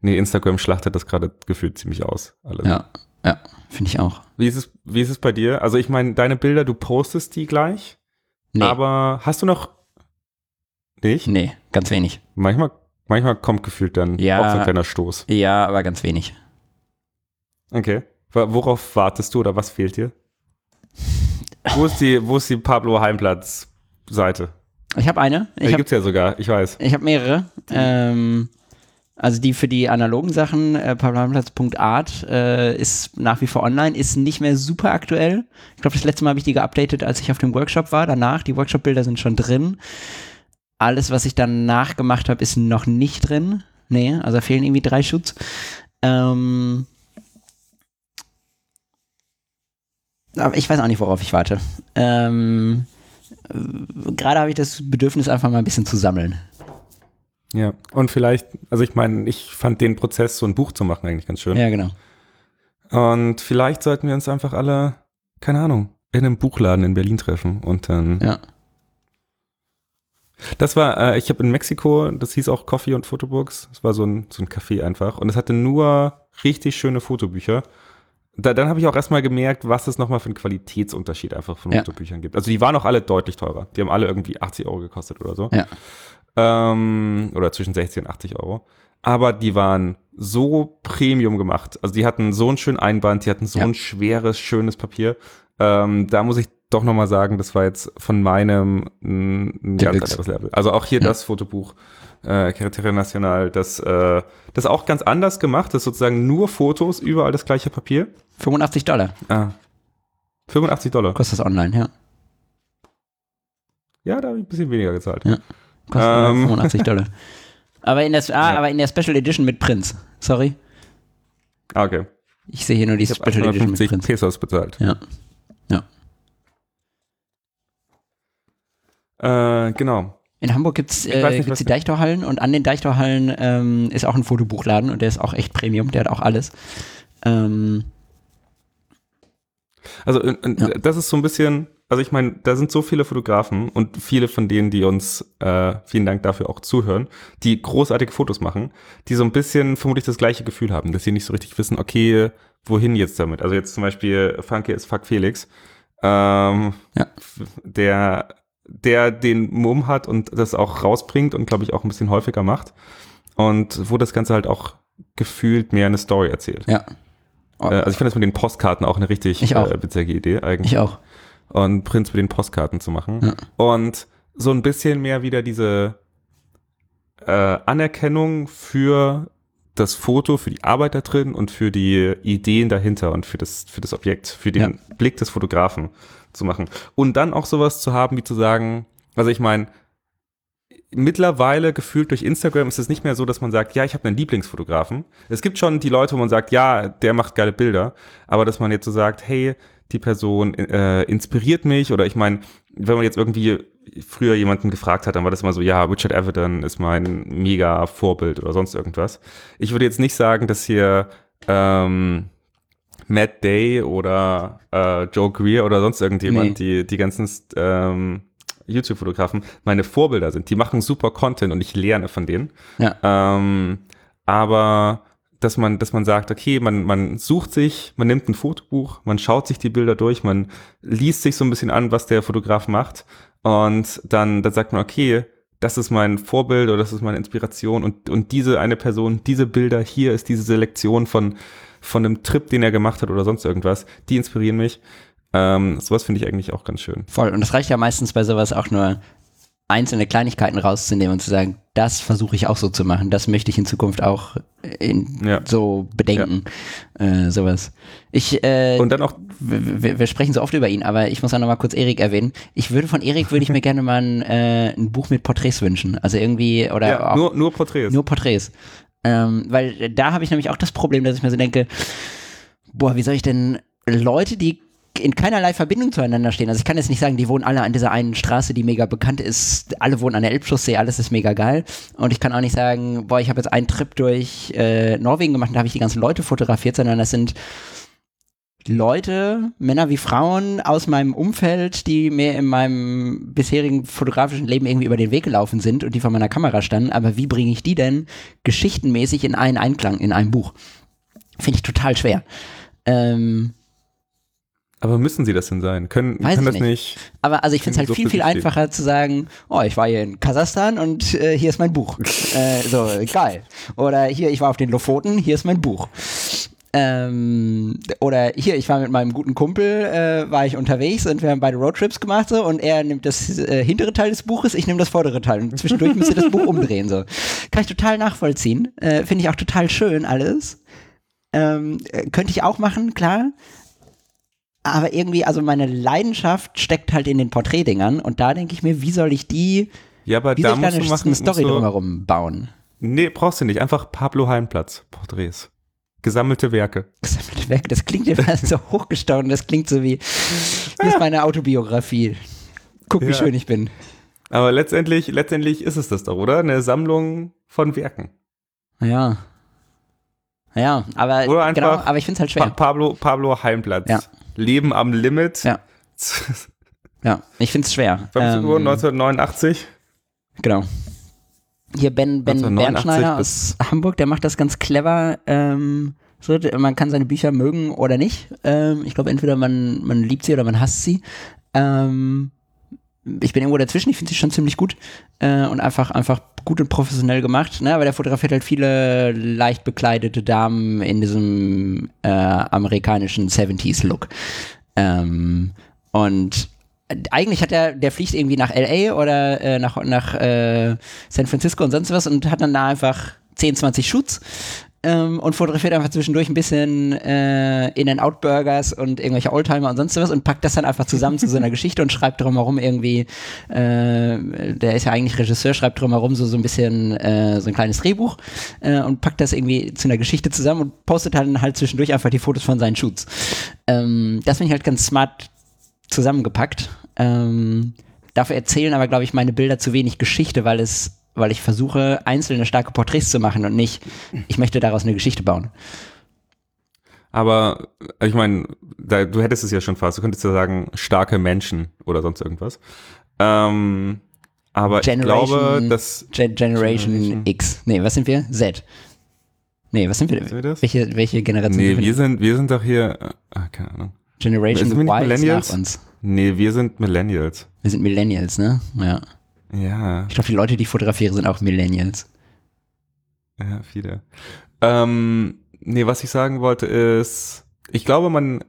Nee, Instagram schlachtet das gerade gefühlt ziemlich aus. Alles. Ja, ja, finde ich auch. Wie ist es, wie ist es bei dir? Also ich meine, deine Bilder, du postest die gleich, Nee, aber hast du noch nicht? nee, ganz wenig. Manchmal, manchmal kommt gefühlt dann Ja. auch so ein kleiner Stoß. Ja, aber ganz wenig. Okay. Worauf wartest du oder was fehlt dir? wo ist die, wo ist die Pablo Heimplatz-Seite? Ich habe eine. Die Ich habe gibt's ja sogar, ich weiß. ich hab mehrere. Ähm, also die für die analogen Sachen, äh, pavlohanplatz.art äh, ist nach wie vor online, ist nicht mehr super aktuell. Ich glaube, das letzte Mal habe ich die geupdatet, als ich auf dem Workshop war. Danach, die Workshop-Bilder sind schon drin. Alles, was ich danach gemacht habe, ist noch nicht drin. Nee, also fehlen irgendwie drei Schutz. Ähm, aber ich weiß auch nicht, worauf ich warte. Ähm, äh, Gerade habe ich das Bedürfnis, einfach mal ein bisschen zu sammeln. Ja. Und vielleicht, also ich meine, ich fand den Prozess, so ein Buch zu machen, eigentlich ganz schön. Ja, genau. Und vielleicht sollten wir uns einfach alle, keine Ahnung, in einem Buchladen in Berlin treffen und dann. Ja. Das war, äh, ich habe in Mexiko, das hieß auch Coffee und Fotobooks. Das war so ein, so ein Café einfach. Und es hatte nur richtig schöne Fotobücher. Da, dann habe ich auch erstmal gemerkt, was es nochmal für einen Qualitätsunterschied einfach von Ja. Fotobüchern gibt. Also die waren auch alle deutlich teurer. Die haben alle irgendwie 80 Euro gekostet oder so. Ja. Ähm, oder zwischen 60 und 80 Euro. Aber die waren so Premium gemacht. Also die hatten so einen schönen Einband, die hatten so Ja. ein schweres, schönes Papier. Ähm, da muss ich doch nochmal sagen, das war jetzt von meinem ein, ganz anderes Level. Also auch hier Ja. das Fotobuch, äh, Carretera Nacional, das, äh, das auch ganz anders gemacht. Das ist sozusagen nur Fotos, überall das gleiche Papier. 85 Dollar. Ah. 85 Dollar. Kostet das online, ja. Ja, da habe ich ein bisschen weniger gezahlt. Ja. Kostet ähm. 85 [laughs] Dollar. Aber in, der, ah, ja. aber in der Special Edition mit Prinz. Sorry. Ah, okay. Ich sehe hier nur die ich Special Edition mit Prinz. Pesos bezahlt. Ja. Ja. Äh, genau. In Hamburg gibt es äh, die Deichtorhallen und an den Deichtorhallen ähm, ist auch ein Fotobuchladen und der ist auch echt Premium, der hat auch alles. Ähm, also ja. das ist so ein bisschen, also ich meine, da sind so viele Fotografen und viele von denen, die uns, äh, vielen Dank dafür auch zuhören, die großartige Fotos machen, die so ein bisschen vermutlich das gleiche Gefühl haben, dass sie nicht so richtig wissen, okay, wohin jetzt damit? Also jetzt zum Beispiel Funky ist Fuck Felix, ähm, ja. der der den Mumm hat und das auch rausbringt und glaube ich auch ein bisschen häufiger macht und wo das Ganze halt auch gefühlt mehr eine Story erzählt. Ja. Oh. also ich finde das mit den Postkarten auch eine richtig. Äh, witzige Idee eigentlich. Ich auch. Und Prinz mit den Postkarten zu machen. Ja. Und so ein bisschen mehr wieder diese äh, Anerkennung für das Foto, für die Arbeit da drin und für die Ideen dahinter und für das, für das Objekt, für den ja. Blick des Fotografen zu machen. Und dann auch sowas zu haben, wie zu sagen, also ich meine, mittlerweile gefühlt durch Instagram ist es nicht mehr so, dass man sagt, ja, ich habe einen Lieblingsfotografen. Es gibt schon die Leute, wo man sagt, ja, der macht geile Bilder, aber dass man jetzt so sagt, hey, die Person äh, inspiriert mich oder ich meine, wenn man jetzt irgendwie früher jemanden gefragt hat, dann war das immer so, ja, Richard Avedon ist mein mega Vorbild oder sonst irgendwas. Ich würde jetzt nicht sagen, dass hier ähm, Matt Day oder äh, Joe Greer oder sonst irgendjemand, nee. die die ganzen ähm, YouTube-Fotografen meine Vorbilder sind. Die machen super Content und ich lerne von denen. Ja. Ähm, aber dass man, dass man sagt, okay, man, man sucht sich, man nimmt ein Fotobuch, man schaut sich die Bilder durch, man liest sich so ein bisschen an, was der Fotograf macht und dann, dann sagt man, okay, das ist mein Vorbild oder das ist meine Inspiration und, und diese eine Person, diese Bilder, hier ist diese Selektion von, von einem Trip, den er gemacht hat oder sonst irgendwas, die inspirieren mich. Ähm, sowas finde ich eigentlich auch ganz schön. Voll. Und es reicht ja meistens bei sowas auch nur einzelne Kleinigkeiten rauszunehmen und zu sagen, das versuche ich auch so zu machen, das möchte ich in Zukunft auch in, ja. so bedenken, ja. äh, sowas. Ich, äh, und dann auch, wir, sprechen so oft über ihn, aber ich muss auch noch mal kurz Erik erwähnen. Ich würde von Erik würde ich mir [laughs] gerne mal ein, äh, ein Buch mit Porträts wünschen, also irgendwie oder ja, auch, nur nur Porträts, nur Porträts, ähm, weil da habe ich nämlich auch das Problem, dass ich mir so denke, boah, wie soll ich denn Leute, die in keinerlei Verbindung zueinander stehen. Also ich kann jetzt nicht sagen, die wohnen alle an dieser einen Straße, die mega bekannt ist. Alle wohnen an der Elbchaussee, alles ist mega geil. Und ich kann auch nicht sagen, boah, ich habe jetzt einen Trip durch äh, Norwegen gemacht und da habe ich die ganzen Leute fotografiert, sondern das sind Leute, Männer wie Frauen aus meinem Umfeld, die mir in meinem bisherigen fotografischen Leben irgendwie über den Weg gelaufen sind und die vor meiner Kamera standen. Aber wie bringe ich die denn geschichtenmäßig in einen Einklang, in ein Buch? Finde ich total schwer. Ähm, aber müssen sie das denn sein? Können, Weiß können das nicht. nicht. Aber also ich finde es halt so viel, viel einfacher zu sagen, oh, ich war hier in Kasachstan und äh, hier ist mein Buch. [laughs] äh, so, geil. Oder hier, ich war auf den Lofoten, hier ist mein Buch. Ähm, oder hier, ich war mit meinem guten Kumpel, äh, war ich unterwegs und wir haben beide Roadtrips gemacht so und er nimmt das äh, hintere Teil des Buches, ich nehme das vordere Teil und zwischendurch müsst ihr das Buch umdrehen so. Kann ich total nachvollziehen. Äh, finde ich auch total schön alles. Ähm, äh, könnte ich auch machen, klar aber irgendwie, also meine Leidenschaft steckt halt in den Porträtdingern und da denke ich mir, wie soll ich die, ja, aber wie da soll ich musst eine, machen, eine Story du, drumherum bauen? Nee, brauchst du nicht. Einfach Pablo Heimplatz Porträts. Gesammelte Werke. [laughs] Gesammelte Werke, das klingt immer [laughs] so hochgestaunt, das klingt so wie, hier ist meine Autobiografie. Guck, wie ja. schön ich bin. Aber letztendlich, letztendlich ist es das doch, oder? Eine Sammlung von Werken. Ja. Ja, aber, genau, aber ich finde es halt schwer. Pa Pablo, Pablo Heimplatz. Ja. Leben am Limit. Ja. [laughs] ja, ich finde es schwer. 15 ähm, Uhr 1989. Genau. Hier Ben, ben Bernschneider aus Hamburg, der macht das ganz clever. Ähm, so, man kann seine Bücher mögen oder nicht. Ähm, ich glaube, entweder man, man liebt sie oder man hasst sie. Ähm, ich bin irgendwo dazwischen, ich finde sie schon ziemlich gut äh, und einfach, einfach gut und professionell gemacht, ne? aber der fotografiert halt viele leicht bekleidete Damen in diesem äh, amerikanischen 70s-Look. Ähm, und eigentlich hat er, der fliegt irgendwie nach LA oder äh, nach, nach äh, San Francisco und sonst was und hat dann da einfach 10, 20 Shoots ähm, und fotografiert einfach zwischendurch ein bisschen äh, In-N-Out-Burgers und irgendwelche Oldtimer und sonst was und packt das dann einfach zusammen zu so einer [laughs] Geschichte und schreibt drumherum irgendwie, äh, der ist ja eigentlich Regisseur, schreibt drumherum so, so ein bisschen äh, so ein kleines Drehbuch äh, und packt das irgendwie zu einer Geschichte zusammen und postet dann halt zwischendurch einfach die Fotos von seinen Shoots. Ähm, das finde ich halt ganz smart zusammengepackt. Ähm, dafür erzählen aber, glaube ich, meine Bilder zu wenig Geschichte, weil es, weil ich versuche, einzelne starke Porträts zu machen und nicht, ich möchte daraus eine Geschichte bauen. Aber ich meine, du hättest es ja schon fast. Du könntest ja sagen, starke Menschen oder sonst irgendwas. Ähm, aber Generation, ich glaube, dass. Gen Generation, Generation, X. Nee, was sind wir? Z. Nee, was sind wir? Sind wir das? Welche, welche Generation nee, sind wir? wir sind, wir sind doch hier, ah, keine Ahnung. Generation Y ist nach uns. Nee, wir sind Millennials. Wir sind Millennials, ne? Ja. Ja. Ich glaube, die Leute, die ich fotografiere, sind auch Millennials. Ja, viele. Ähm, nee, was ich sagen wollte ist, ich glaube, man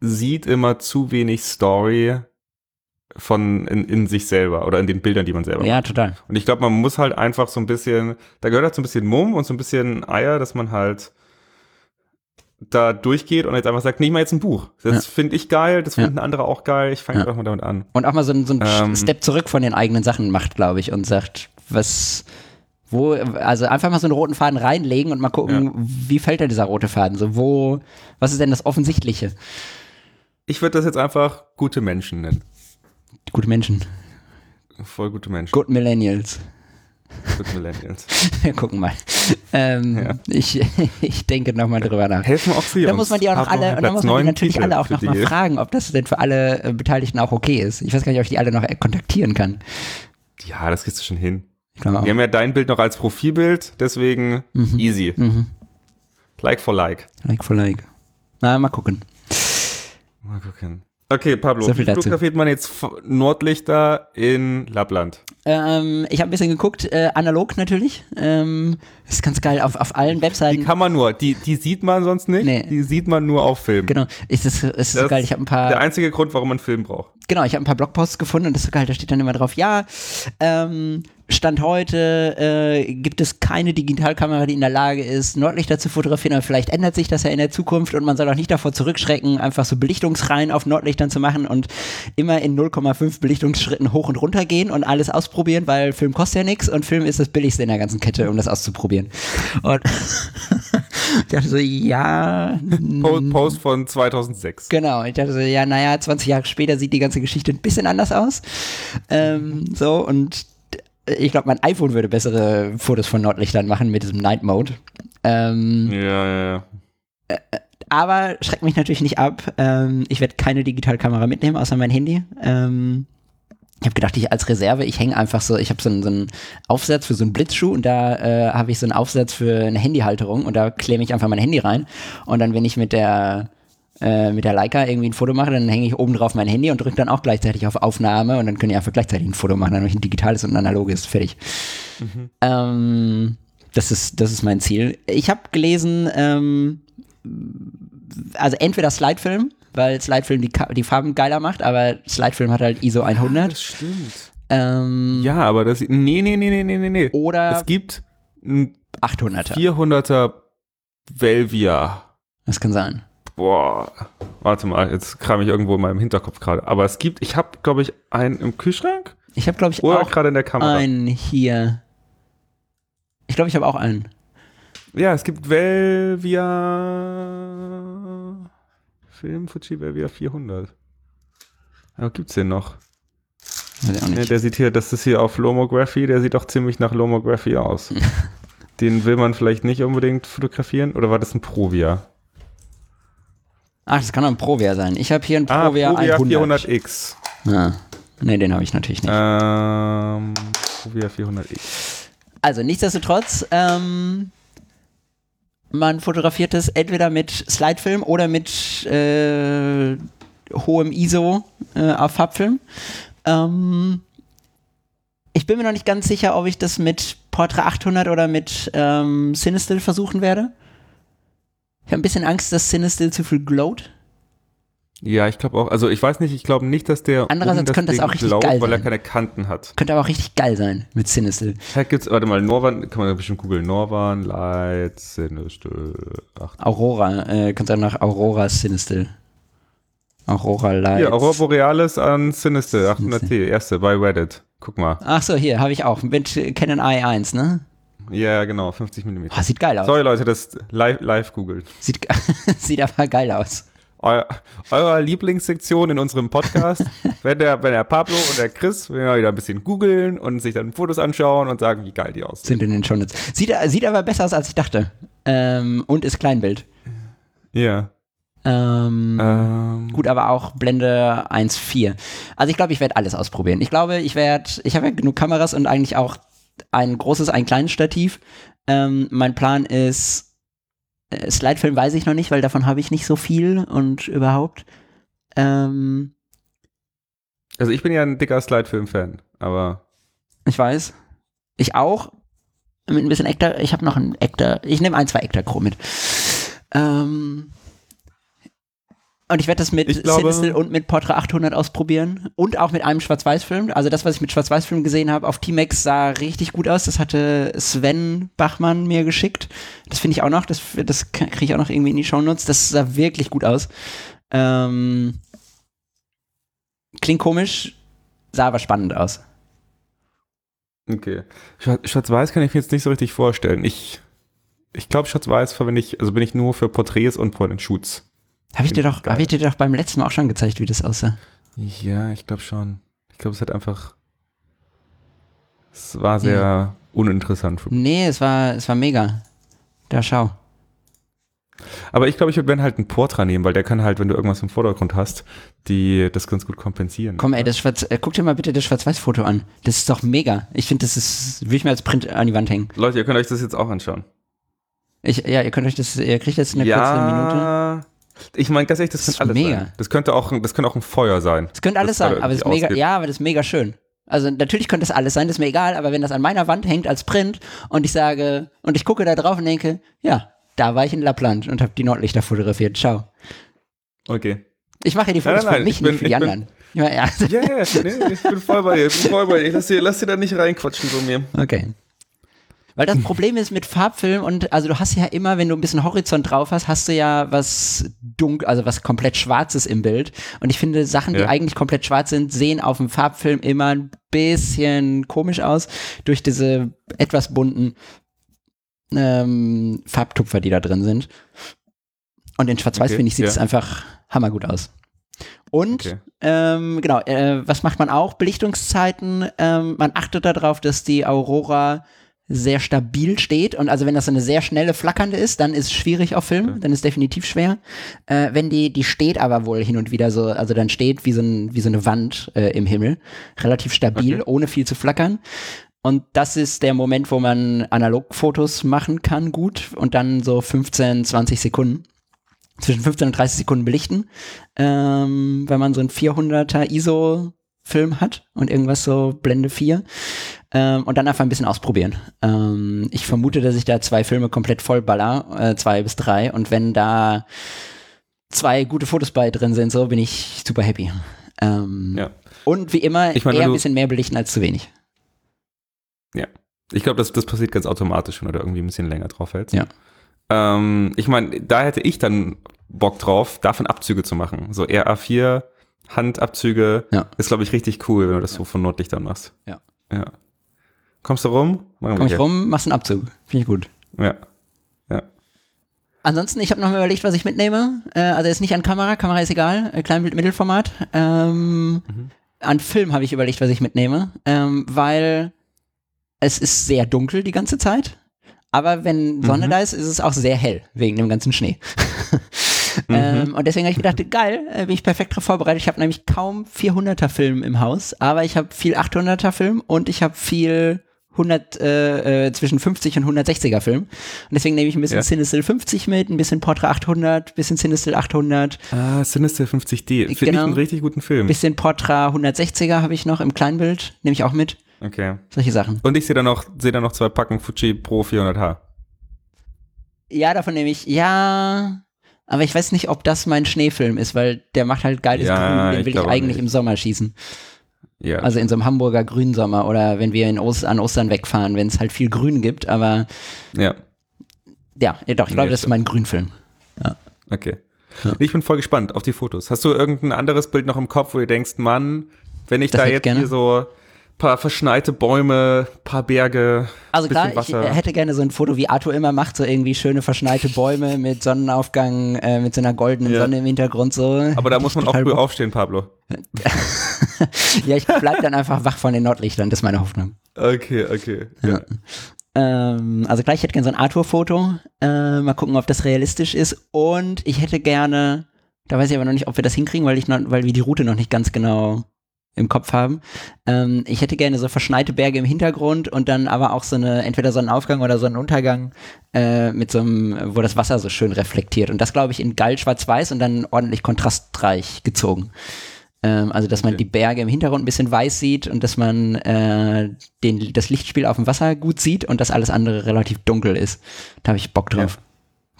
sieht immer zu wenig Story von in, in sich selber oder in den Bildern, die man selber ja, macht. Ja, total. Und ich glaube, man muss halt einfach so ein bisschen, da gehört halt so ein bisschen Mumm und so ein bisschen Eier, dass man halt da durchgeht und jetzt einfach sagt, nee, mal jetzt ein Buch. Das ja. finde ich geil, das finden ja. andere auch geil, ich fange ja. einfach mal damit an. Und auch mal so, so einen ähm, Step zurück von den eigenen Sachen macht, glaube ich, und sagt, was, wo, also einfach mal so einen roten Faden reinlegen und mal gucken, ja. wie fällt denn dieser rote Faden? So, wo, was ist denn das Offensichtliche? Ich würde das jetzt einfach gute Menschen nennen. Gute Menschen. Voll gute Menschen. Good Millennials. Good Millennials. Wir [laughs] gucken mal. Ähm, ja. ich, [laughs] ich denke nochmal drüber nach. Helfen auch sie Da muss man die auch noch alle, und dann muss man die natürlich Titel alle auch nochmal fragen, ob das denn für alle äh, Beteiligten auch okay ist. Ich weiß gar nicht, ob ich die alle noch kontaktieren kann. Ja, das kriegst du schon hin. Wir haben ja dein Bild noch als Profilbild, deswegen mhm. easy. Mhm. Like for like. Like for like. Na, mal gucken. Mal gucken. Okay, Pablo, so wie fotografiert man jetzt Nordlichter in Lappland? Ähm, ich habe ein bisschen geguckt, äh, analog natürlich. Ähm, ist ganz geil auf, auf allen Webseiten. Die kann man nur, die, die sieht man sonst nicht. Nee. Die sieht man nur auf Film. Genau, ist das, ist das so geil. Ich habe ein paar. Der einzige Grund, warum man Film braucht. Genau, ich habe ein paar Blogposts gefunden und das ist so geil. Da steht dann immer drauf, ja, ähm, Stand heute äh, gibt es keine Digitalkamera, die in der Lage ist, Nordlichter zu fotografieren, aber vielleicht ändert sich das ja in der Zukunft und man soll auch nicht davor zurückschrecken, einfach so Belichtungsreihen auf Nordlichtern zu machen und immer in 0,5 Belichtungsschritten hoch und runter gehen und alles ausprobieren, weil Film kostet ja nichts und Film ist das billigste in der ganzen Kette, um das auszuprobieren. Und [laughs] ich dachte so, ja. [laughs] Post von 2006. Genau, ich dachte so, ja, naja, 20 Jahre später sieht die ganze Geschichte ein bisschen anders aus. Ähm, so, und ich glaube, mein iPhone würde bessere Fotos von Nordlichtern machen mit diesem Night Mode. Ähm, ja, ja, ja. Äh, aber schreckt mich natürlich nicht ab. Ähm, ich werde keine Digitalkamera mitnehmen, außer mein Handy. Ähm, ich habe gedacht, ich als Reserve, ich hänge einfach so, ich habe so, einen, so einen Aufsatz für so einen Blitzschuh und da äh, habe ich so einen Aufsatz für eine Handyhalterung und da klemme ich einfach mein Handy rein und dann, wenn ich mit der äh, mit der Leica irgendwie ein Foto mache, dann hänge ich oben drauf mein Handy und drücke dann auch gleichzeitig auf Aufnahme und dann können ich einfach gleichzeitig ein Foto machen, dann habe ich ein digitales und ein analoges, fertig. Mhm. Ähm, das, ist, das ist mein Ziel. Ich habe gelesen, ähm, also entweder Slidefilm, weil Slidefilm die, die Farben geiler macht, aber Slidefilm hat halt ISO 100. Ja, das stimmt. Ähm, ja, aber das, nee, nee, nee, nee, nee, nee. Oder es gibt 800er. 400er Velvia. Das kann sein. Boah, warte mal, jetzt kram ich irgendwo in meinem Hinterkopf gerade. Aber es gibt, ich habe, glaube ich, einen im Kühlschrank. Ich habe, glaube ich, Oder auch gerade in der Kamera. einen hier. Ich glaube, ich habe auch einen. Ja, es gibt Velvia Film Fuji Velvia 400. Ja, gibt's den noch? Weiß auch nicht. Ja, der sieht hier, das ist hier auf Lomography, der sieht doch ziemlich nach Lomography aus. [laughs] den will man vielleicht nicht unbedingt fotografieren. Oder war das ein Provia? Ach, das kann doch ein Provia sein. Ich habe hier ein Provia, ah, Provia 100. 400X. Ah, nee, den habe ich natürlich nicht. Ähm, Provia 400X. Also, nichtsdestotrotz, ähm, man fotografiert es entweder mit Slidefilm oder mit äh, hohem ISO äh, auf Farbfilm. Ähm, ich bin mir noch nicht ganz sicher, ob ich das mit Portra 800 oder mit ähm, Cinestill versuchen werde. Ich habe ein bisschen Angst, dass Cinestill zu viel glowt. Ja, ich glaube auch. Also ich weiß nicht, ich glaube nicht, dass der Andererseits könnte das auch richtig glowt, geil weil er keine Kanten hat. Könnte aber auch richtig geil sein mit Cinestill. Ja, gibt's, warte mal, Norvan, kann man bestimmt googeln. Norvan, Light, Cinestill. Aurora, äh, kannst auch nach Aurora Cinestill. Aurora Light. Ja, Aurora Borealis an Cinestill, 800T, erste bei Reddit. Guck mal. Ach so, hier, habe ich auch. Mit Canon i1, ne? Ja, genau, 50 mm. Oh, sieht geil aus. Sorry, Leute, das live, live googelt. Sieht, [laughs] sieht aber geil aus. Eu eurer Lieblingssektion in unserem Podcast, [laughs] wenn der, wenn der Pablo und der Chris wenn wir wieder ein bisschen googeln und sich dann Fotos anschauen und sagen, wie geil die aussehen. Sind in den Shownotes. Sieht, sieht aber besser aus, als ich dachte. Ähm, und ist Kleinbild. Ja. Ähm, Ähm, Gut, aber auch Blende 1.4. Also ich glaube, ich werde alles ausprobieren. Ich glaube, ich werde, ich habe ja genug Kameras und eigentlich auch ein großes, ein kleines Stativ. Ähm, mein Plan ist, äh, Slidefilm weiß ich noch nicht, weil davon habe ich nicht so viel und überhaupt. Ähm, also ich bin ja ein dicker Slidefilm-Fan, aber ich weiß. Ich auch. Mit ein bisschen Ektar. Ich habe noch ein Ektar. Ich nehme ein, zwei Ektar Chrom mit. Ähm, und ich werde das mit glaube- Cinestill und mit Portra 800 ausprobieren. Und auch mit einem Schwarz-Weiß-Film. Also das, was ich mit Schwarz-Weiß-Film gesehen habe auf T-Max, sah richtig gut aus. Das hatte Sven Bachmann mir geschickt. Das finde ich auch noch. Das, das kriege ich auch noch irgendwie in die Shownotes. Das sah wirklich gut aus. Ähm, klingt komisch, sah aber spannend aus. okay. Schwa- Schwarz-Weiß kann ich mir jetzt nicht so richtig vorstellen. Ich, ich glaube, Schwarz-Weiß verwende ich, also bin ich nur für Porträts und Point-and-Shoots. Habe ich, dir doch- hab ich dir doch beim letzten Mal auch schon gezeigt, wie das aussah. Ja, ich glaube schon. Ich glaube, es hat einfach. Es war sehr uninteressant für mich. Nee, es war, es war mega. Da schau. Aber ich glaube, ich würde halt einen Portra nehmen, weil der kann halt, wenn du irgendwas im Vordergrund hast, die das ganz gut kompensieren. Komm, ey, das Schwarz, äh, guck dir mal bitte das Schwarz-Weiß-Foto an. Das ist doch mega. Ich finde, das ist, will ich mir als Print an die Wand hängen. Leute, ihr könnt euch das jetzt auch anschauen. Ich, ja, ihr könnt euch das, ihr kriegt jetzt eine kurze Minute. Ich meine, ganz ehrlich, das, Das könnte ist alles mega. sein. Das könnte auch, ein- das könnte auch ein Feuer sein. Das könnte alles das sein, gerade aber das ist mega, ausgeht. ja, aber das ist mega schön. Also natürlich könnte das alles sein, das ist mir egal, aber wenn das an meiner Wand hängt als Print und ich sage, und ich gucke da drauf und denke, ja, da war ich in Lappland und habe die Nordlichter fotografiert. Ciao. Okay. Ich mache ja die Fotos Nein, nein, für mich, ich bin- nicht für die bin- anderen. Ja, ja. Ja, ja, nee, ich bin voll bei dir. Ich bin voll bei dir. Lass dir, lass dir da nicht reinquatschen so mir. Okay. Weil das Problem ist mit Farbfilm und also du hast ja immer, wenn du ein bisschen Horizont drauf hast, hast du ja was dunkel, also was komplett Schwarzes im Bild. Und ich finde, Sachen, die Ja. eigentlich komplett schwarz sind, sehen auf dem Farbfilm immer ein bisschen komisch aus durch diese etwas bunten ähm, Farbtupfer, die da drin sind. Und in Schwarz-Weiß, Okay, finde ich, sieht ja. es einfach hammergut aus. Und Okay. ähm, genau, äh, was macht man auch? Belichtungszeiten. Ähm, man achtet darauf, dass die Aurora sehr stabil steht. Und also wenn das so eine sehr schnelle flackernde ist, dann ist es schwierig auf Film, dann ist es definitiv schwer. Äh, wenn die, die steht aber wohl hin und wieder so, also dann steht wie so, ein, wie so eine Wand äh, im Himmel, relativ stabil, Okay. ohne viel zu flackern. Und das ist der Moment, wo man Analogfotos machen kann, gut. Und dann so 15, 20 Sekunden. Zwischen 15 und 30 Sekunden belichten. Ähm, wenn man so ein 400er ISO-Film hat und irgendwas so Blende 4. Ähm, und dann einfach ein bisschen ausprobieren. Ähm, ich vermute, dass ich da zwei Filme komplett vollballer, äh, zwei bis drei. Und wenn da zwei gute Fotos bei drin sind, so bin ich super happy. Ähm, Ja. Und wie immer, Ich meine, eher ein bisschen mehr belichten als zu wenig. Ich glaube, das, das passiert ganz automatisch, wenn du da irgendwie ein bisschen länger drauf hältst. Ja. Ähm, ich meine, da hätte ich dann Bock drauf, davon Abzüge zu machen. So RA4, Handabzüge. Ja. Ist, glaube ich, richtig cool, wenn du das so von Nordlichtern machst. Ja. Ja. Kommst du rum? Komm ich hier. rum, machst einen Abzug. Finde ich gut. Ja. Ja. Ansonsten, ich habe noch mal überlegt, was ich mitnehme. Äh, also jetzt nicht an Kamera, Kamera ist egal, äh, Kleinbild, Mittelformat. Ähm, An Film habe ich überlegt, was ich mitnehme, ähm, weil es ist sehr dunkel die ganze Zeit. Aber wenn Sonne Mhm. da ist, ist es auch sehr hell, wegen dem ganzen Schnee. [laughs] ähm, und deswegen habe ich gedacht, geil, äh, bin ich perfekt darauf vorbereitet. Ich habe nämlich kaum 400er Film im Haus, aber ich habe viel 800er Film und ich habe viel 100, äh, äh, zwischen 50 und 160er Film. Und deswegen nehme ich ein bisschen Ja. Cinestill 50 mit, ein bisschen Portra 800, ein bisschen Cinestill 800, Ah, Sinister 50D. Finde Genau. ich einen richtig guten Film. ein bisschen Portra 160er habe ich noch im Kleinbild, nehme ich auch mit. Okay. Solche Sachen. Und ich sehe da noch, sehe da noch zwei Packen Fuji Pro 400H. Ja, davon nehme ich, ja, aber ich weiß nicht, ob das mein Schneefilm ist, weil der macht halt geiles Ja, Grün, den ich will ich glaube eigentlich nicht. im Sommer schießen. Ja. Also in so einem Hamburger Grünsommer oder wenn wir in Ost an Ostern wegfahren, wenn es halt viel Grün gibt, aber ja. ja, ja doch, ich glaube, Nee, das ist mein Grünfilm. Okay. Ich bin voll gespannt auf die Fotos. Hast du irgendein anderes Bild noch im Kopf, wo du denkst, Mann, wenn ich Das da ich jetzt gerne. hier so paar verschneite Bäume, paar Berge. Also klar, ich hätte gerne so ein Foto, wie Arthur immer macht, so irgendwie schöne verschneite Bäume [laughs] mit Sonnenaufgang, äh, mit so einer goldenen ja. Sonne im Hintergrund so. Aber da muss man auch früh aufstehen, Pablo. [laughs] ja, ich bleib dann einfach wach von den Nordlichtern, das ist meine Hoffnung. Okay, okay. Ja. ja. Ähm, also gleich, ich hätte gerne so ein Arthur-Foto. Äh, mal gucken, ob das realistisch ist. Und ich hätte gerne, da weiß ich aber noch nicht, ob wir das hinkriegen, weil, ich noch, weil wir die Route noch nicht ganz genau im Kopf haben. Ähm, ich hätte gerne so verschneite Berge im Hintergrund und dann aber auch so eine, entweder so einen Aufgang oder so einen Untergang äh, mit so einem, wo das Wasser so schön reflektiert. Und das, glaube ich, in geil schwarz-weiß und dann ordentlich kontrastreich gezogen. Ähm, also, dass man okay. die Berge im Hintergrund ein bisschen weiß sieht und dass man äh, den, das Lichtspiel auf dem Wasser gut sieht und dass alles andere relativ dunkel ist. Da habe ich Bock drauf. Ja.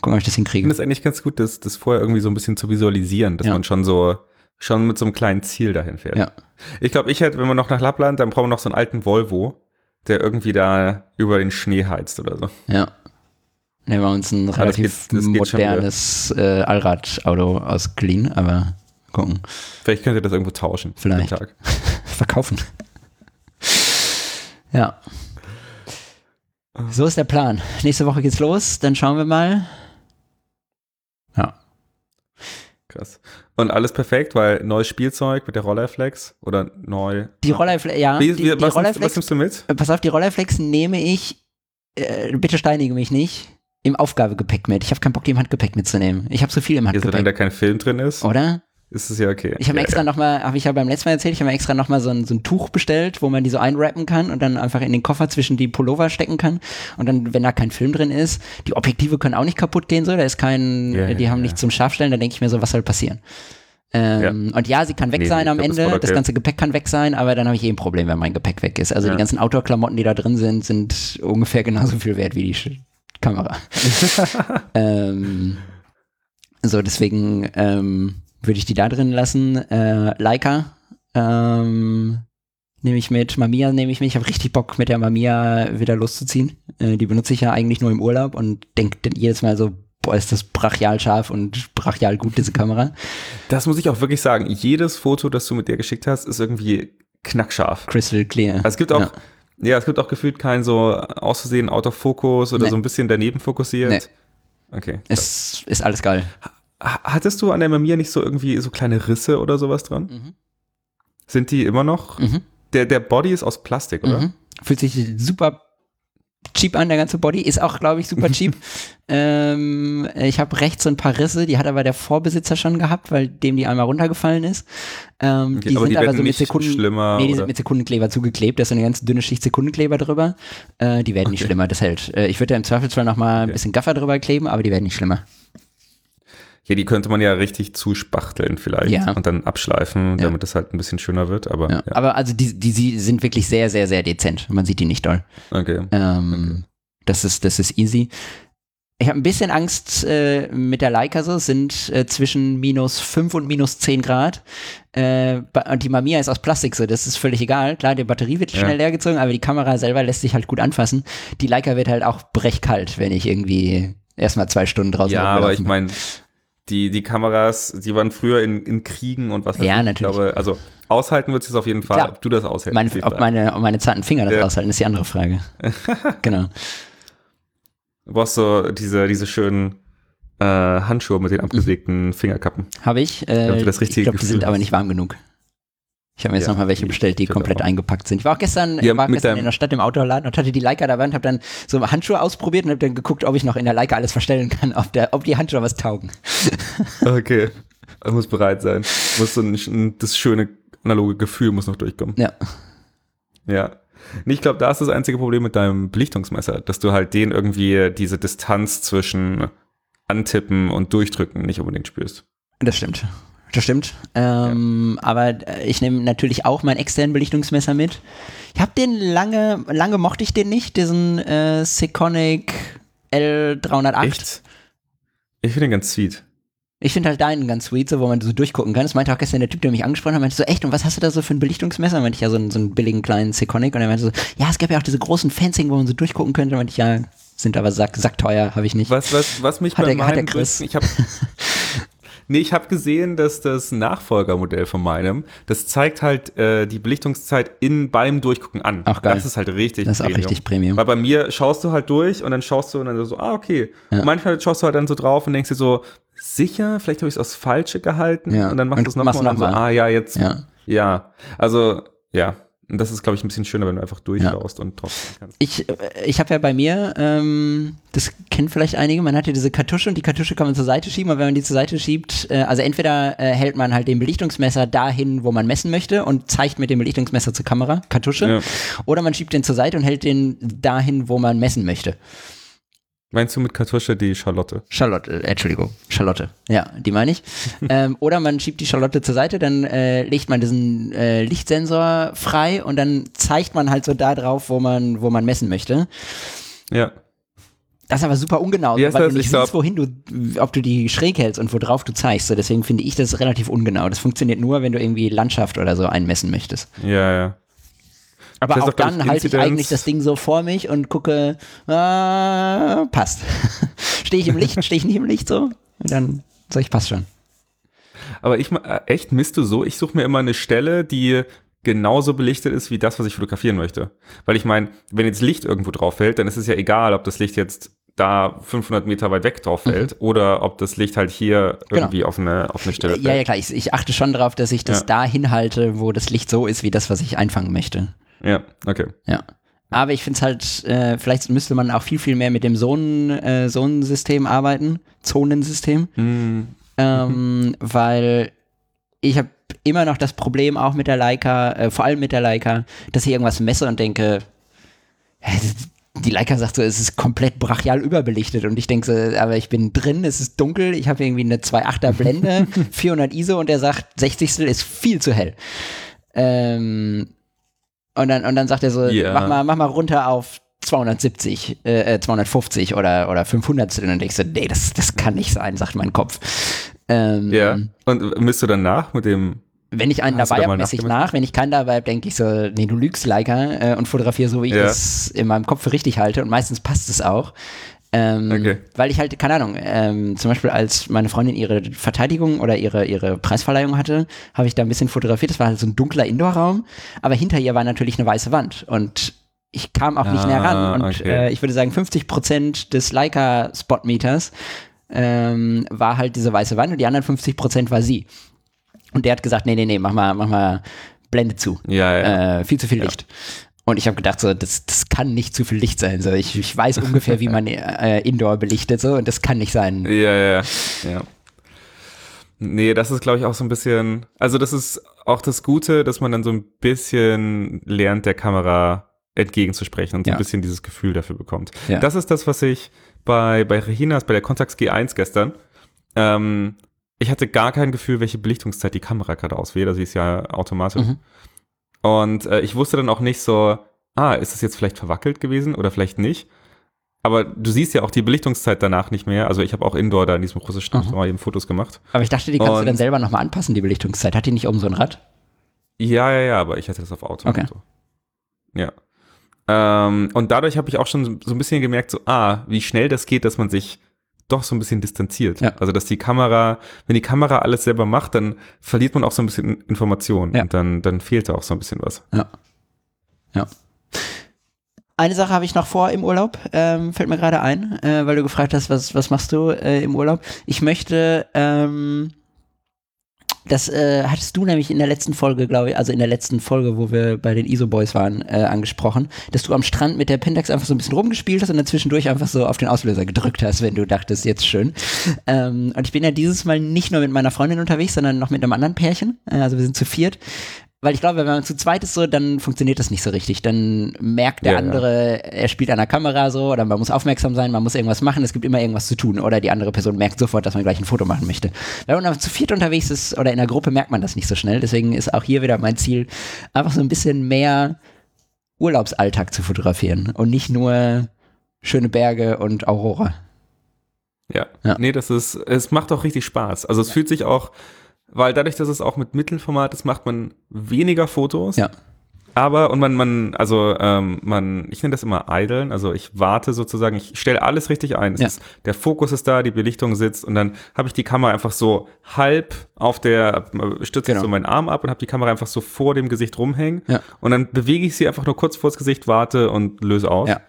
Gucken, ob ich das hinkriege. Ich finde es eigentlich ganz gut, das, das vorher irgendwie so ein bisschen zu visualisieren, dass ja. man schon so schon mit so einem kleinen Ziel dahin fährt. Ja. Ich glaube, ich hätte, wenn wir noch nach Lappland, dann brauchen wir noch so einen alten Volvo, der irgendwie da über den Schnee heizt oder so. Ja. Nehmen wir uns ein relativ das geht, das modernes äh, Allradauto ausgeliehen, aber gucken. Vielleicht könnt ihr das irgendwo tauschen. Vielleicht. [laughs] Verkaufen. ja. So ist der Plan. Nächste Woche geht's los, dann schauen wir mal. Ja. Krass. Und alles perfekt, weil neues Spielzeug mit der Rollerflex oder neu. Die Rollerflex, ja. Wie, wie, die, was, Rollerflex, was nimmst du mit? Pass auf, die Rollerflex nehme ich, äh, bitte steinige mich nicht, im Aufgabegepäck mit. Ich habe keinen Bock, die im Handgepäck mitzunehmen. Ich habe so viel im Handgepäck. Ist, wenn da kein Film drin ist? Oder? Ist es ja okay. Ich habe ja, extra ja. nochmal, habe ich ja beim letzten Mal erzählt, ich habe extra nochmal so ein, so ein Tuch bestellt, wo man die so einrappen kann und dann einfach in den Koffer zwischen die Pullover stecken kann. Und dann, wenn da kein Film drin ist, die Objektive können auch nicht kaputt gehen, so, da ist kein, ja, die haben nichts zum Scharfstellen, da denke ich mir so, was soll passieren? Ähm, und ja, sie kann weg nee, sein am Ende, okay. das ganze Gepäck kann weg sein, aber dann habe ich eh ein Problem, wenn mein Gepäck weg ist. Also die ganzen Outdoor-Klamotten, die da drin sind, sind ungefähr genauso viel wert wie die Kamera. [laughs] ähm, so, deswegen, ähm, würde ich die da drin lassen. Äh, Leica ähm, nehme ich mit. Mamiya nehme ich mit. Ich habe richtig Bock, mit der Mamiya wieder loszuziehen. Äh, die benutze ich ja eigentlich nur im Urlaub und denke jedes Mal so, boah, ist das brachial scharf und brachial gut, diese Kamera. Das muss ich auch wirklich sagen. Jedes Foto, das du mit der geschickt hast, ist irgendwie knackscharf. Crystal clear. Also es gibt auch, ja. ja es gibt auch gefühlt keinen so auszusehen Autofokus oder nee. so ein bisschen daneben fokussiert. Nee. Okay. Es ist alles geil. Hattest du an der Mamiya nicht so irgendwie so kleine Risse oder sowas dran? Mhm. Sind die immer noch? Mhm. Der, der Body ist aus Plastik, oder? Mhm. Fühlt sich super cheap an, der ganze Body. Ist auch, glaube ich, super cheap. [laughs] ähm, ich habe rechts so ein paar Risse, die hat aber der Vorbesitzer schon gehabt, weil dem die einmal runtergefallen ist. Ähm, okay, die aber sind die aber so mit Sekunden, schlimmer, nee, die sind mit Sekundenkleber zugeklebt. Da ist so eine ganz dünne Schicht Sekundenkleber drüber. Äh, die werden okay. nicht schlimmer, das hält. Äh, ich würde da im Zweifelsfall noch mal okay. ein bisschen Gaffer drüber kleben, aber die werden nicht schlimmer. Ja, die könnte man ja richtig zuspachteln vielleicht ja. und dann abschleifen, damit es halt ein bisschen schöner wird. Aber, ja. aber also die, die, sind wirklich sehr, sehr, sehr dezent. Man sieht die nicht doll. Okay. Ähm, okay. Das, ist, das ist easy. Ich habe ein bisschen Angst äh, mit der Leica so, sind äh, zwischen minus 5 und minus 10 Grad. Äh, und die Mamiya ist aus Plastik so, das ist völlig egal. Klar, die Batterie wird schnell leer gezogen, aber die Kamera selber lässt sich halt gut anfassen. Die Leica wird halt auch brechkalt, wenn ich irgendwie erstmal zwei Stunden draußen Ja, aber ich meine, die, die Kameras, die waren früher in, in Kriegen und was weiß ja, ich. natürlich. glaube, also aushalten wird es auf jeden Fall, Klar. ob du das aushältst. Meine, ob, meine, ob meine zarten Finger das ja. aushalten, ist die andere Frage. [laughs] genau. Du brauchst so diese, diese schönen äh, Handschuhe mit den abgesägten. Fingerkappen. Habe ich. Äh, ich glaube, die sind aber nicht warm genug. Ich habe mir jetzt ja, nochmal welche bestellt, die komplett eingepackt sind. Ich war auch gestern, ja, war gestern in der Stadt im Autoladen und hatte die Leica dabei und habe dann so Handschuhe ausprobiert und habe dann geguckt, ob ich noch in der Leica alles verstellen kann, ob, der, ob die Handschuhe was taugen. [laughs] Okay. Man muss bereit sein. Muss so ein, das schöne analoge Gefühl muss noch durchkommen. Ja. Ja. Ich glaube, da ist das einzige Problem mit deinem Belichtungsmesser, dass du halt den irgendwie diese Distanz zwischen Antippen und Durchdrücken nicht unbedingt spürst. Das stimmt. Das stimmt. Ähm, ja. Aber äh, ich nehme natürlich auch mein externen Belichtungsmesser mit. Ich habe den lange, lange mochte ich den nicht, diesen äh, Seconic L308. Echt? Ich finde den ganz sweet. Ich finde halt deinen ganz sweet, so wo man so durchgucken kann. Das meinte auch gestern der Typ, der mich angesprochen hat, meinte so, echt, und was hast du da so für ein Belichtungsmesser? Meinte ich ja so einen, so einen billigen kleinen Seconic und er meinte so, ja, es gab ja auch diese großen Fencing, wo man so durchgucken könnte. Meinte ich, ja, sind aber sack, sackteuer, habe ich nicht. Was, was, was mich hat bei der, meinem Chris. ich habe [laughs] Nee, ich habe gesehen, dass das Nachfolgermodell von meinem, das zeigt halt äh, die Belichtungszeit in beim Durchgucken an. Ach, geil. Das ist halt richtig Das ist auch richtig Premium. Weil bei mir schaust du halt durch und dann schaust du und dann so, ah, okay. Ja. Und manchmal schaust du halt dann so drauf und denkst dir so, sicher, vielleicht habe ich es aufs Falsche gehalten. Ja. Und dann machst Und du es nochmal machst und dann so, noch mal. ah ja, jetzt, Ja. ja. Also, ja. Und das ist, glaube ich, ein bisschen schöner, wenn du einfach durchschaust und drauf kannst. Ich, äh, ich habe ja bei mir, ähm, das kennen vielleicht einige, man hat ja diese Kartusche und die Kartusche kann man zur Seite schieben, aber wenn man die zur Seite schiebt, äh, also entweder äh, hält man halt den Belichtungsmesser dahin, wo man messen möchte und zeigt mit dem Belichtungsmesser zur Kamera, Kartusche, Ja. oder man schiebt den zur Seite und hält den dahin, wo man messen möchte. Meinst du mit Kartusche die Charlotte? Charlotte, äh, Entschuldigung, Charlotte. Ja, die meine ich. [laughs] ähm, oder man schiebt die Charlotte zur Seite, dann äh, legt man diesen äh, Lichtsensor frei und dann zeigt man halt so da drauf, wo man, wo man messen möchte. Ja. Das ist aber super ungenau, heißt weil du nicht siehst, wohin du, ob du die schräg hältst und worauf du zeigst. So, deswegen finde ich das relativ ungenau. Das funktioniert nur, wenn du irgendwie Landschaft oder so einmessen möchtest. Ja, ja. Aber Das auch glaub ich, dann halte ich eigentlich das Ding so vor mich und gucke, ah, passt. [laughs] stehe ich im Licht, stehe ich nicht im Licht so? Und dann sag ich, passt schon. Aber ich, äh, echt, misst du so? Ich suche mir immer eine Stelle, die genauso belichtet ist wie das, was ich fotografieren möchte. Weil ich meine, wenn jetzt Licht irgendwo drauf fällt, dann ist es ja egal, ob das Licht jetzt da 500 Meter weit weg drauf fällt oder ob das Licht halt hier Genau. irgendwie auf, eine, auf eine Stelle fällt. Ja, ja, klar. Ich, ich achte schon darauf, dass ich das Ja. dahin halte, wo das Licht so ist, wie das, was ich einfangen möchte. Ja, okay. Ja. Aber ich finde es halt, äh, vielleicht müsste man auch viel, viel mehr mit dem Zonen, äh, Zonensystem arbeiten, Zonensystem, Hm, ähm, [laughs] weil ich habe immer noch das Problem, auch mit der Leica, äh, vor allem mit der Leica, dass ich irgendwas messe und denke, die Leica sagt so, es ist komplett brachial überbelichtet und ich denke so, aber ich bin drin, es ist dunkel, ich habe irgendwie eine 2.8er Blende, [laughs] 400 ISO und er sagt, 60 ist viel zu hell. Ähm, und, dann, und dann sagt er so, Ja. mach, mal, mach mal runter auf 270, äh, äh, 250 oder, oder 500 und dann denkst du, nee, das, das kann nicht sein, sagt mein Kopf. Ähm, ja. Und misst du dann nach mit dem, wenn ich einen Hast dabei da habe, messe ich nach. Wenn ich keinen dabei habe, denke ich so, nee, du lügst, Leica, äh, und fotografiere so, wie ich Ja. das in meinem Kopf für richtig halte. Und meistens passt es auch. Ähm, Okay. Weil ich halt, keine Ahnung, ähm, zum Beispiel als meine Freundin ihre Verteidigung oder ihre, ihre Preisverleihung hatte, habe ich da ein bisschen fotografiert. Das war halt so ein dunkler Indoorraum, aber hinter ihr war natürlich eine weiße Wand. Und ich kam auch nicht Ah, näher ran. Und okay. äh, ich würde sagen, 50% des Leica-Spotmeters ähm, war halt diese weiße Wand und die anderen 50% war sie. Und der hat gesagt, nee, nee, nee, mach mal, mach mal Blende zu. ja, ja. Äh, viel zu viel Licht. Und ich habe gedacht, so, das, das kann nicht zu viel Licht sein. So, ich, ich weiß ungefähr, wie man [laughs] äh, Indoor belichtet, so, und das kann nicht sein. Ja, ja, ja. Nee, das ist, glaube ich, auch so ein bisschen, also das ist auch das Gute, dass man dann so ein bisschen lernt, der Kamera entgegenzusprechen und so Ja. ein bisschen dieses Gefühl dafür bekommt. Ja. Das ist das, was ich bei, bei Reginas, bei der Contax G1 gestern, ähm, ich hatte gar kein Gefühl, welche Belichtungszeit die Kamera gerade auswählt, also sie ist ja automatisch. Mhm. Und äh, ich wusste dann auch nicht so, ah, ist das jetzt vielleicht verwackelt gewesen oder vielleicht nicht? Aber du siehst ja auch die Belichtungszeit danach nicht mehr. Also ich habe auch Indoor da in diesem russischen Mhm. Eben Fotos gemacht. Aber ich dachte, die kannst du Und- dann selber nochmal anpassen, die Belichtungszeit. Hat die nicht oben so ein Rad? Ja, ja, ja, aber ich hatte das auf Auto. Okay. und So. Ja. Ähm, und dadurch habe ich auch schon so ein bisschen gemerkt, so, ah, wie schnell das geht, dass man sich doch so ein bisschen distanziert. Ja. Also, dass die Kamera, wenn die Kamera alles selber macht, dann verliert man auch so ein bisschen Information. Ja. Und dann, dann fehlt da auch so ein bisschen was. Ja. Ja. Eine Sache habe ich noch vor im Urlaub, ähm, fällt mir gerade ein, äh, weil du gefragt hast, was, was machst du äh, im Urlaub? Ich möchte, ähm, das äh, hattest du nämlich in der letzten Folge, glaube ich, also in der letzten Folge, wo wir bei den ISO Boys waren, äh, angesprochen, dass du am Strand mit der Pentax einfach so ein bisschen rumgespielt hast und dann zwischendurch einfach so auf den Auslöser gedrückt hast, wenn du dachtest, jetzt schön. [laughs] Ähm, und ich bin ja dieses Mal nicht nur mit meiner Freundin unterwegs, sondern noch mit einem anderen Pärchen. Äh, also wir sind zu viert. Weil ich glaube, wenn man zu zweit ist so, dann funktioniert das nicht so richtig. Dann merkt der Ja, ja. andere, er spielt an der Kamera so, oder man muss aufmerksam sein, man muss irgendwas machen, es gibt immer irgendwas zu tun. Oder die andere Person merkt sofort, dass man gleich ein Foto machen möchte. Wenn man zu viert unterwegs ist oder in der Gruppe, merkt man das nicht so schnell. Deswegen ist auch hier wieder mein Ziel, einfach so ein bisschen mehr Urlaubsalltag zu fotografieren und nicht nur schöne Berge und Aurora. Ja. Ja. Nee, das ist, es macht auch richtig Spaß. Also es fühlt sich auch, weil dadurch, dass es auch mit Mittelformat ist, macht man weniger Fotos. Ja. Aber, und man, man, also ähm, man, ich nenne das immer Idlen, also ich warte sozusagen, ich stelle alles richtig ein. Ja. ist, der Fokus ist da, die Belichtung sitzt und dann habe ich die Kamera einfach so halb auf der, äh, stütze Genau. so meinen Arm ab und habe die Kamera einfach so vor dem Gesicht rumhängen. Ja. Und dann bewege ich sie einfach nur kurz vors Gesicht, warte und löse aus. Ja.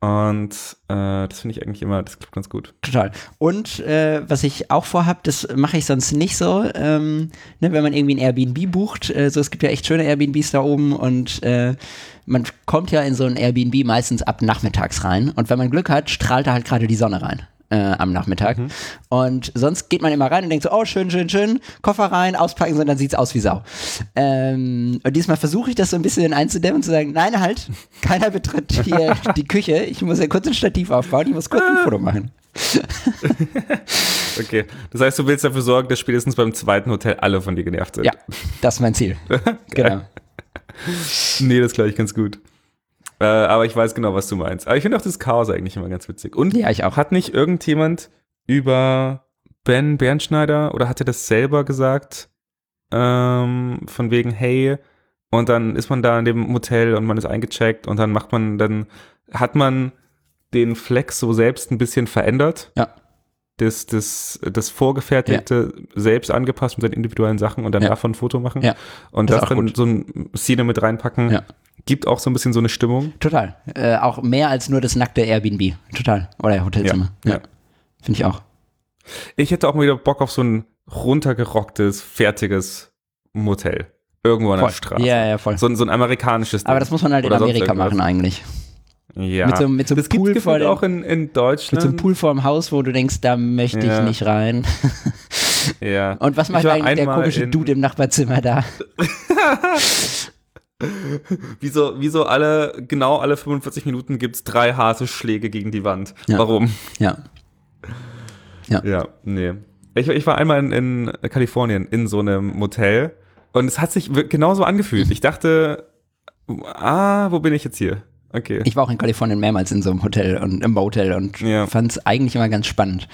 Und äh, das finde ich eigentlich immer, das klappt ganz gut. Total. Und äh, was ich auch vorhab, das mache ich sonst nicht so, ähm, ne, wenn man irgendwie ein Airbnb bucht, äh, so es gibt ja echt schöne Airbnbs da oben und äh, man kommt ja in so ein Airbnb meistens ab nachmittags rein und wenn man Glück hat, strahlt da halt gerade die Sonne rein. Äh, am Nachmittag. Und sonst geht man immer rein und denkt so, oh, schön, schön, schön, Koffer rein, auspacken, sondern dann sieht's aus wie Sau. Ähm, und diesmal versuche ich das so ein bisschen einzudämmen und zu sagen, nein, halt, keiner betritt hier [laughs] die Küche, ich muss ja kurz ein Stativ aufbauen, ich muss kurz ein Foto machen. [laughs] Okay. Das heißt, du willst dafür sorgen, dass spätestens beim zweiten Hotel alle von dir genervt sind. Ja, das ist mein Ziel. [laughs] genau. Nee, das glaube ich ganz gut. Äh, aber ich weiß genau, was du meinst. Aber ich finde auch das Chaos eigentlich immer ganz witzig. Und Ja, ich auch. hat nicht irgendjemand über Ben Bernschneider oder hat er das selber gesagt? Ähm, von wegen, hey, und dann ist man da in dem Hotel und man ist eingecheckt und dann macht man, dann hat man den Flex so selbst ein bisschen verändert. Ja. Das, das, das Vorgefertigte selbst angepasst mit seinen individuellen Sachen und dann Ja. davon ein Foto machen. Ja. Und Das das, dann gut. so ein Szene mit reinpacken. Ja. Gibt auch so ein bisschen so eine Stimmung. Total. Äh, auch mehr als nur das nackte Airbnb. Total. Oder Hotelzimmer. Ja, ja. Finde ich auch. Ich hätte auch mal wieder Bock auf so ein runtergerocktes, fertiges Motel. Irgendwo an der Voll. Straße. Ja, ja, voll. So, ein- so ein amerikanisches Aber Ding. das muss man halt in Oder sonst Amerika machen eigentlich. Ja. Mit so, mit so einem das gibt Pool es vor dem, auch in, in mit Deutschland. so einem Pool vor dem Haus, wo du denkst, da möchte Ja. ich nicht rein. Ja. Und was macht eigentlich der komische in- Dude im Nachbarzimmer da? [laughs] [laughs] Wieso, wieso alle, genau alle 45 Minuten gibt's drei harte Schläge gegen die Wand? Ja. Warum? Ja. Ja, nee. Ich, ich war einmal in, in Kalifornien in so einem Motel und es hat sich genauso angefühlt. Ich dachte, ah, wo bin ich jetzt hier? Okay. Ich war auch in Kalifornien mehrmals in so einem Hotel und im Motel und Ja. fand es eigentlich immer ganz spannend.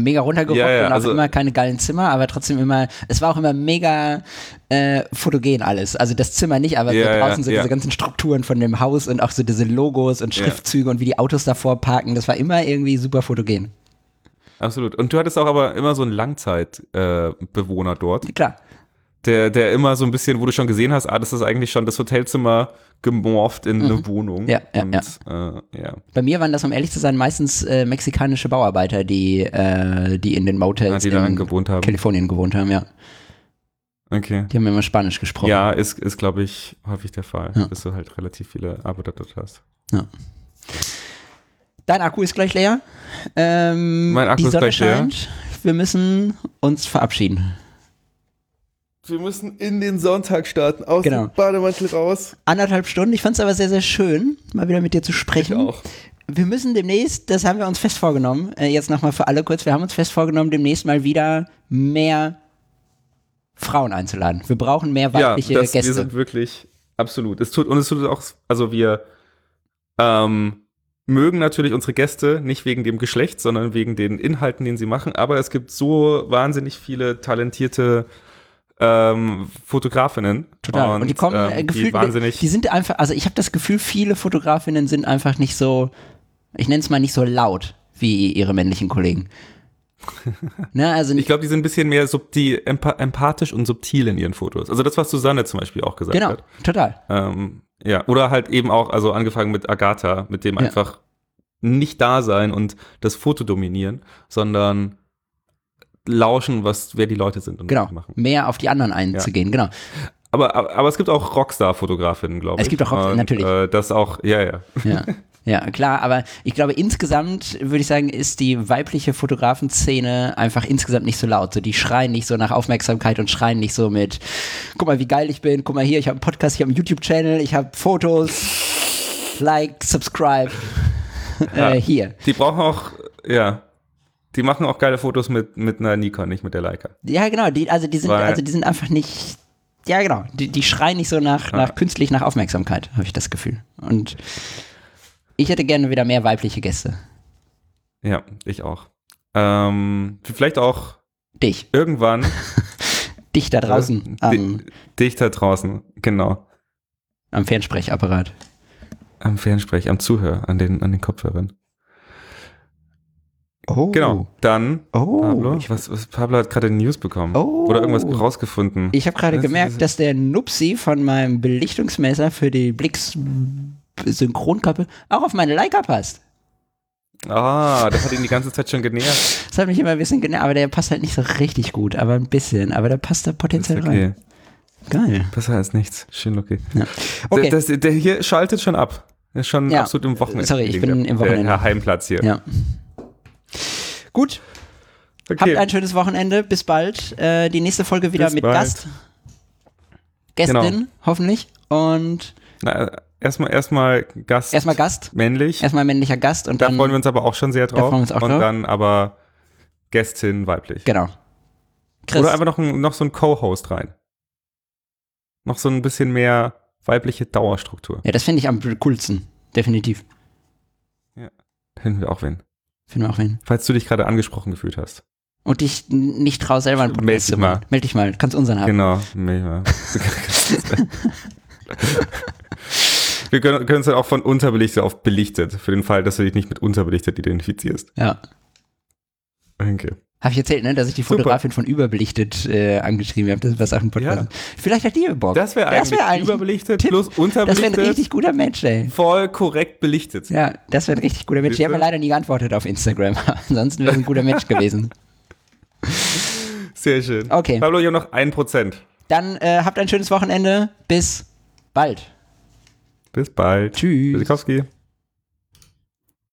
Mega runtergerockt Ja, ja, und auch also- immer keine geilen Zimmer, aber trotzdem immer, es war auch immer mega äh, fotogen alles. Also das Zimmer nicht, aber Ja, so draußen so diese ganzen Strukturen von dem Haus und auch so diese Logos und. Schriftzüge und wie die Autos davor parken, das war immer irgendwie super fotogen. Absolut. Und du hattest auch aber immer so einen Langzeitbewohner äh, dort, Klar. Der, der immer so ein bisschen, wo du schon gesehen hast, ah, das ist eigentlich schon das Hotelzimmer gemorpht in eine Wohnung. Mhm. Ja, ja, Und, Äh, ja. Bei mir waren das, um ehrlich zu sein, meistens äh, mexikanische Bauarbeiter, die, äh, die in den Motels Ah, die in gewohnt haben. Kalifornien gewohnt haben, ja. Okay. Die haben immer Spanisch gesprochen. Ja, ist, ist glaube ich, häufig der Fall, Ja. dass du halt relativ viele Arbeiter dort hast. Dein Akku ist gleich leer. Ähm, Mein Akku ist gleich leer. scheint. Wir müssen uns verabschieden. Wir müssen in den Sonntag starten, aus Genau. dem Bademantel raus. Anderthalb Stunden. Ich fand es aber sehr, sehr schön, mal wieder mit dir zu sprechen. Wir müssen demnächst, das haben wir uns fest vorgenommen, äh, jetzt nochmal für alle kurz, wir haben uns fest vorgenommen, demnächst mal wieder mehr Frauen einzuladen. Wir brauchen mehr Ja, weibliche das, wir Gäste. sind wirklich absolut. Es tut und es tut auch, also wir ähm, mögen natürlich unsere Gäste nicht wegen dem Geschlecht, sondern wegen den Inhalten, den sie machen. Aber es gibt so wahnsinnig viele talentierte ähm, Fotografinnen. Total. Und, die kommen ähm, äh, gefühlt, die wahnsinnig. die sind einfach, also ich habe das Gefühl, viele Fotografinnen sind einfach nicht so, ich nenne es mal nicht so laut wie ihre männlichen Kollegen. [laughs] ne, also ich glaube, die sind ein bisschen mehr subtil, empa empathisch und subtil in ihren Fotos. Also das, was Susanne zum Beispiel auch gesagt genau, hat. total. Ähm, ja, oder halt eben auch, also angefangen mit Agatha, mit dem Ja. einfach nicht da sein und das Foto dominieren, sondern lauschen, was, wer die Leute sind und was Genau. sie machen. Mehr auf die anderen einzugehen, genau. Aber, aber, aber es gibt auch Rockstar-Fotografinnen, glaube ich. Es gibt auch Rockstar- Und, natürlich. Äh, das auch, ja, ja. Ja. Ja, klar, aber ich glaube, insgesamt würde ich sagen, ist die weibliche Fotografenszene einfach insgesamt nicht so laut. So, die schreien nicht so nach Aufmerksamkeit und schreien nicht so mit, guck mal, wie geil ich bin, guck mal hier, ich habe einen Podcast, ich habe einen YouTube-Channel, ich habe Fotos, like, subscribe, äh, hier. Die brauchen auch, ja, die machen auch geile Fotos mit, mit einer Nikon, nicht mit der Leica. Ja, genau, die, also die sind, Weil- also die sind einfach nicht, ja genau, die, die schreien nicht so nach, Ja. nach künstlich nach Aufmerksamkeit, habe ich das Gefühl. Und ich hätte gerne wieder mehr weibliche Gäste. Ja, ich auch. Ähm, vielleicht auch Dich, irgendwann [laughs] dich da draußen. Di- am- Dich da draußen, genau. Am Fernsprechapparat. Am Fernsprech, am Zuhör, an den, an den Kopfhörern. Oh. Genau. Dann, Oh. Pablo, was, was, Pablo hat gerade News bekommen. Oh. Oder irgendwas rausgefunden. Ich habe gerade Das- gemerkt, das- dass der Nupsi von meinem Belichtungsmesser für die Blix Synchronkappe auch auf meine Leica passt. Ah, das hat ihn die ganze Zeit schon genervt. Das hat mich immer ein bisschen genervt, aber der passt halt nicht so richtig gut, aber ein bisschen. Aber der passt da Ist potenziell okay. rein. Geil. Besser als nichts. Schön okay. Ja. Okay. Der, das, der hier schaltet schon ab. Der ist schon Ja. absolut im Wochenende. Sorry, ich bin im Wochenende. Der Heimplatz hier. ja. Gut, habt Okay. ein schönes Wochenende. Bis bald. Äh, die nächste Folge wieder Bis mit bald. Gast. Gästin, Genau. hoffentlich. Und Na, erstmal, erstmal Gast. erstmal Gast. männlich. Erstmal männlicher Gast und da dann. freuen wir uns aber auch schon sehr drauf. freuen wir uns auch Und drauf. dann aber Gästin weiblich. Genau. Chris. Oder einfach noch, ein, noch so ein Co-Host rein. Noch so ein bisschen mehr weibliche Dauerstruktur. ja, das finde ich am coolsten. Definitiv. Finden wir auch wen. Finden wir auch wen. Falls du dich gerade angesprochen gefühlt hast. Und dich nicht trau selber einen Meld Podcast dich zu machen. mal. Meld dich mal. Kannst unseren haben. Genau. Mega. [laughs] wir können, können uns dann auch von unterbelichtet auf belichtet, für den Fall, dass du dich nicht mit unterbelichtet identifizierst. Ja. Okay. Habe ich erzählt, ne, dass ich die Super. Fotografin von Überbelichtet äh, angeschrieben habe. Das was auf dem Podcast. Vielleicht hat die Bock. Das wäre eigentlich, wär eigentlich überbelichtet Tipp. plus Das wäre unterbelichtet. ein richtig guter Mensch, ey. voll korrekt belichtet. Ja, das wäre ein richtig guter Mensch. Die haben mir leider nie geantwortet auf Instagram. [laughs] Ansonsten wäre es ein guter Mensch gewesen. Sehr schön. Okay. Pablo, ich habe noch ein Prozent. Dann äh, habt ein schönes Wochenende. Bis bald. Bis bald. Tschüss. Tschüssikowski.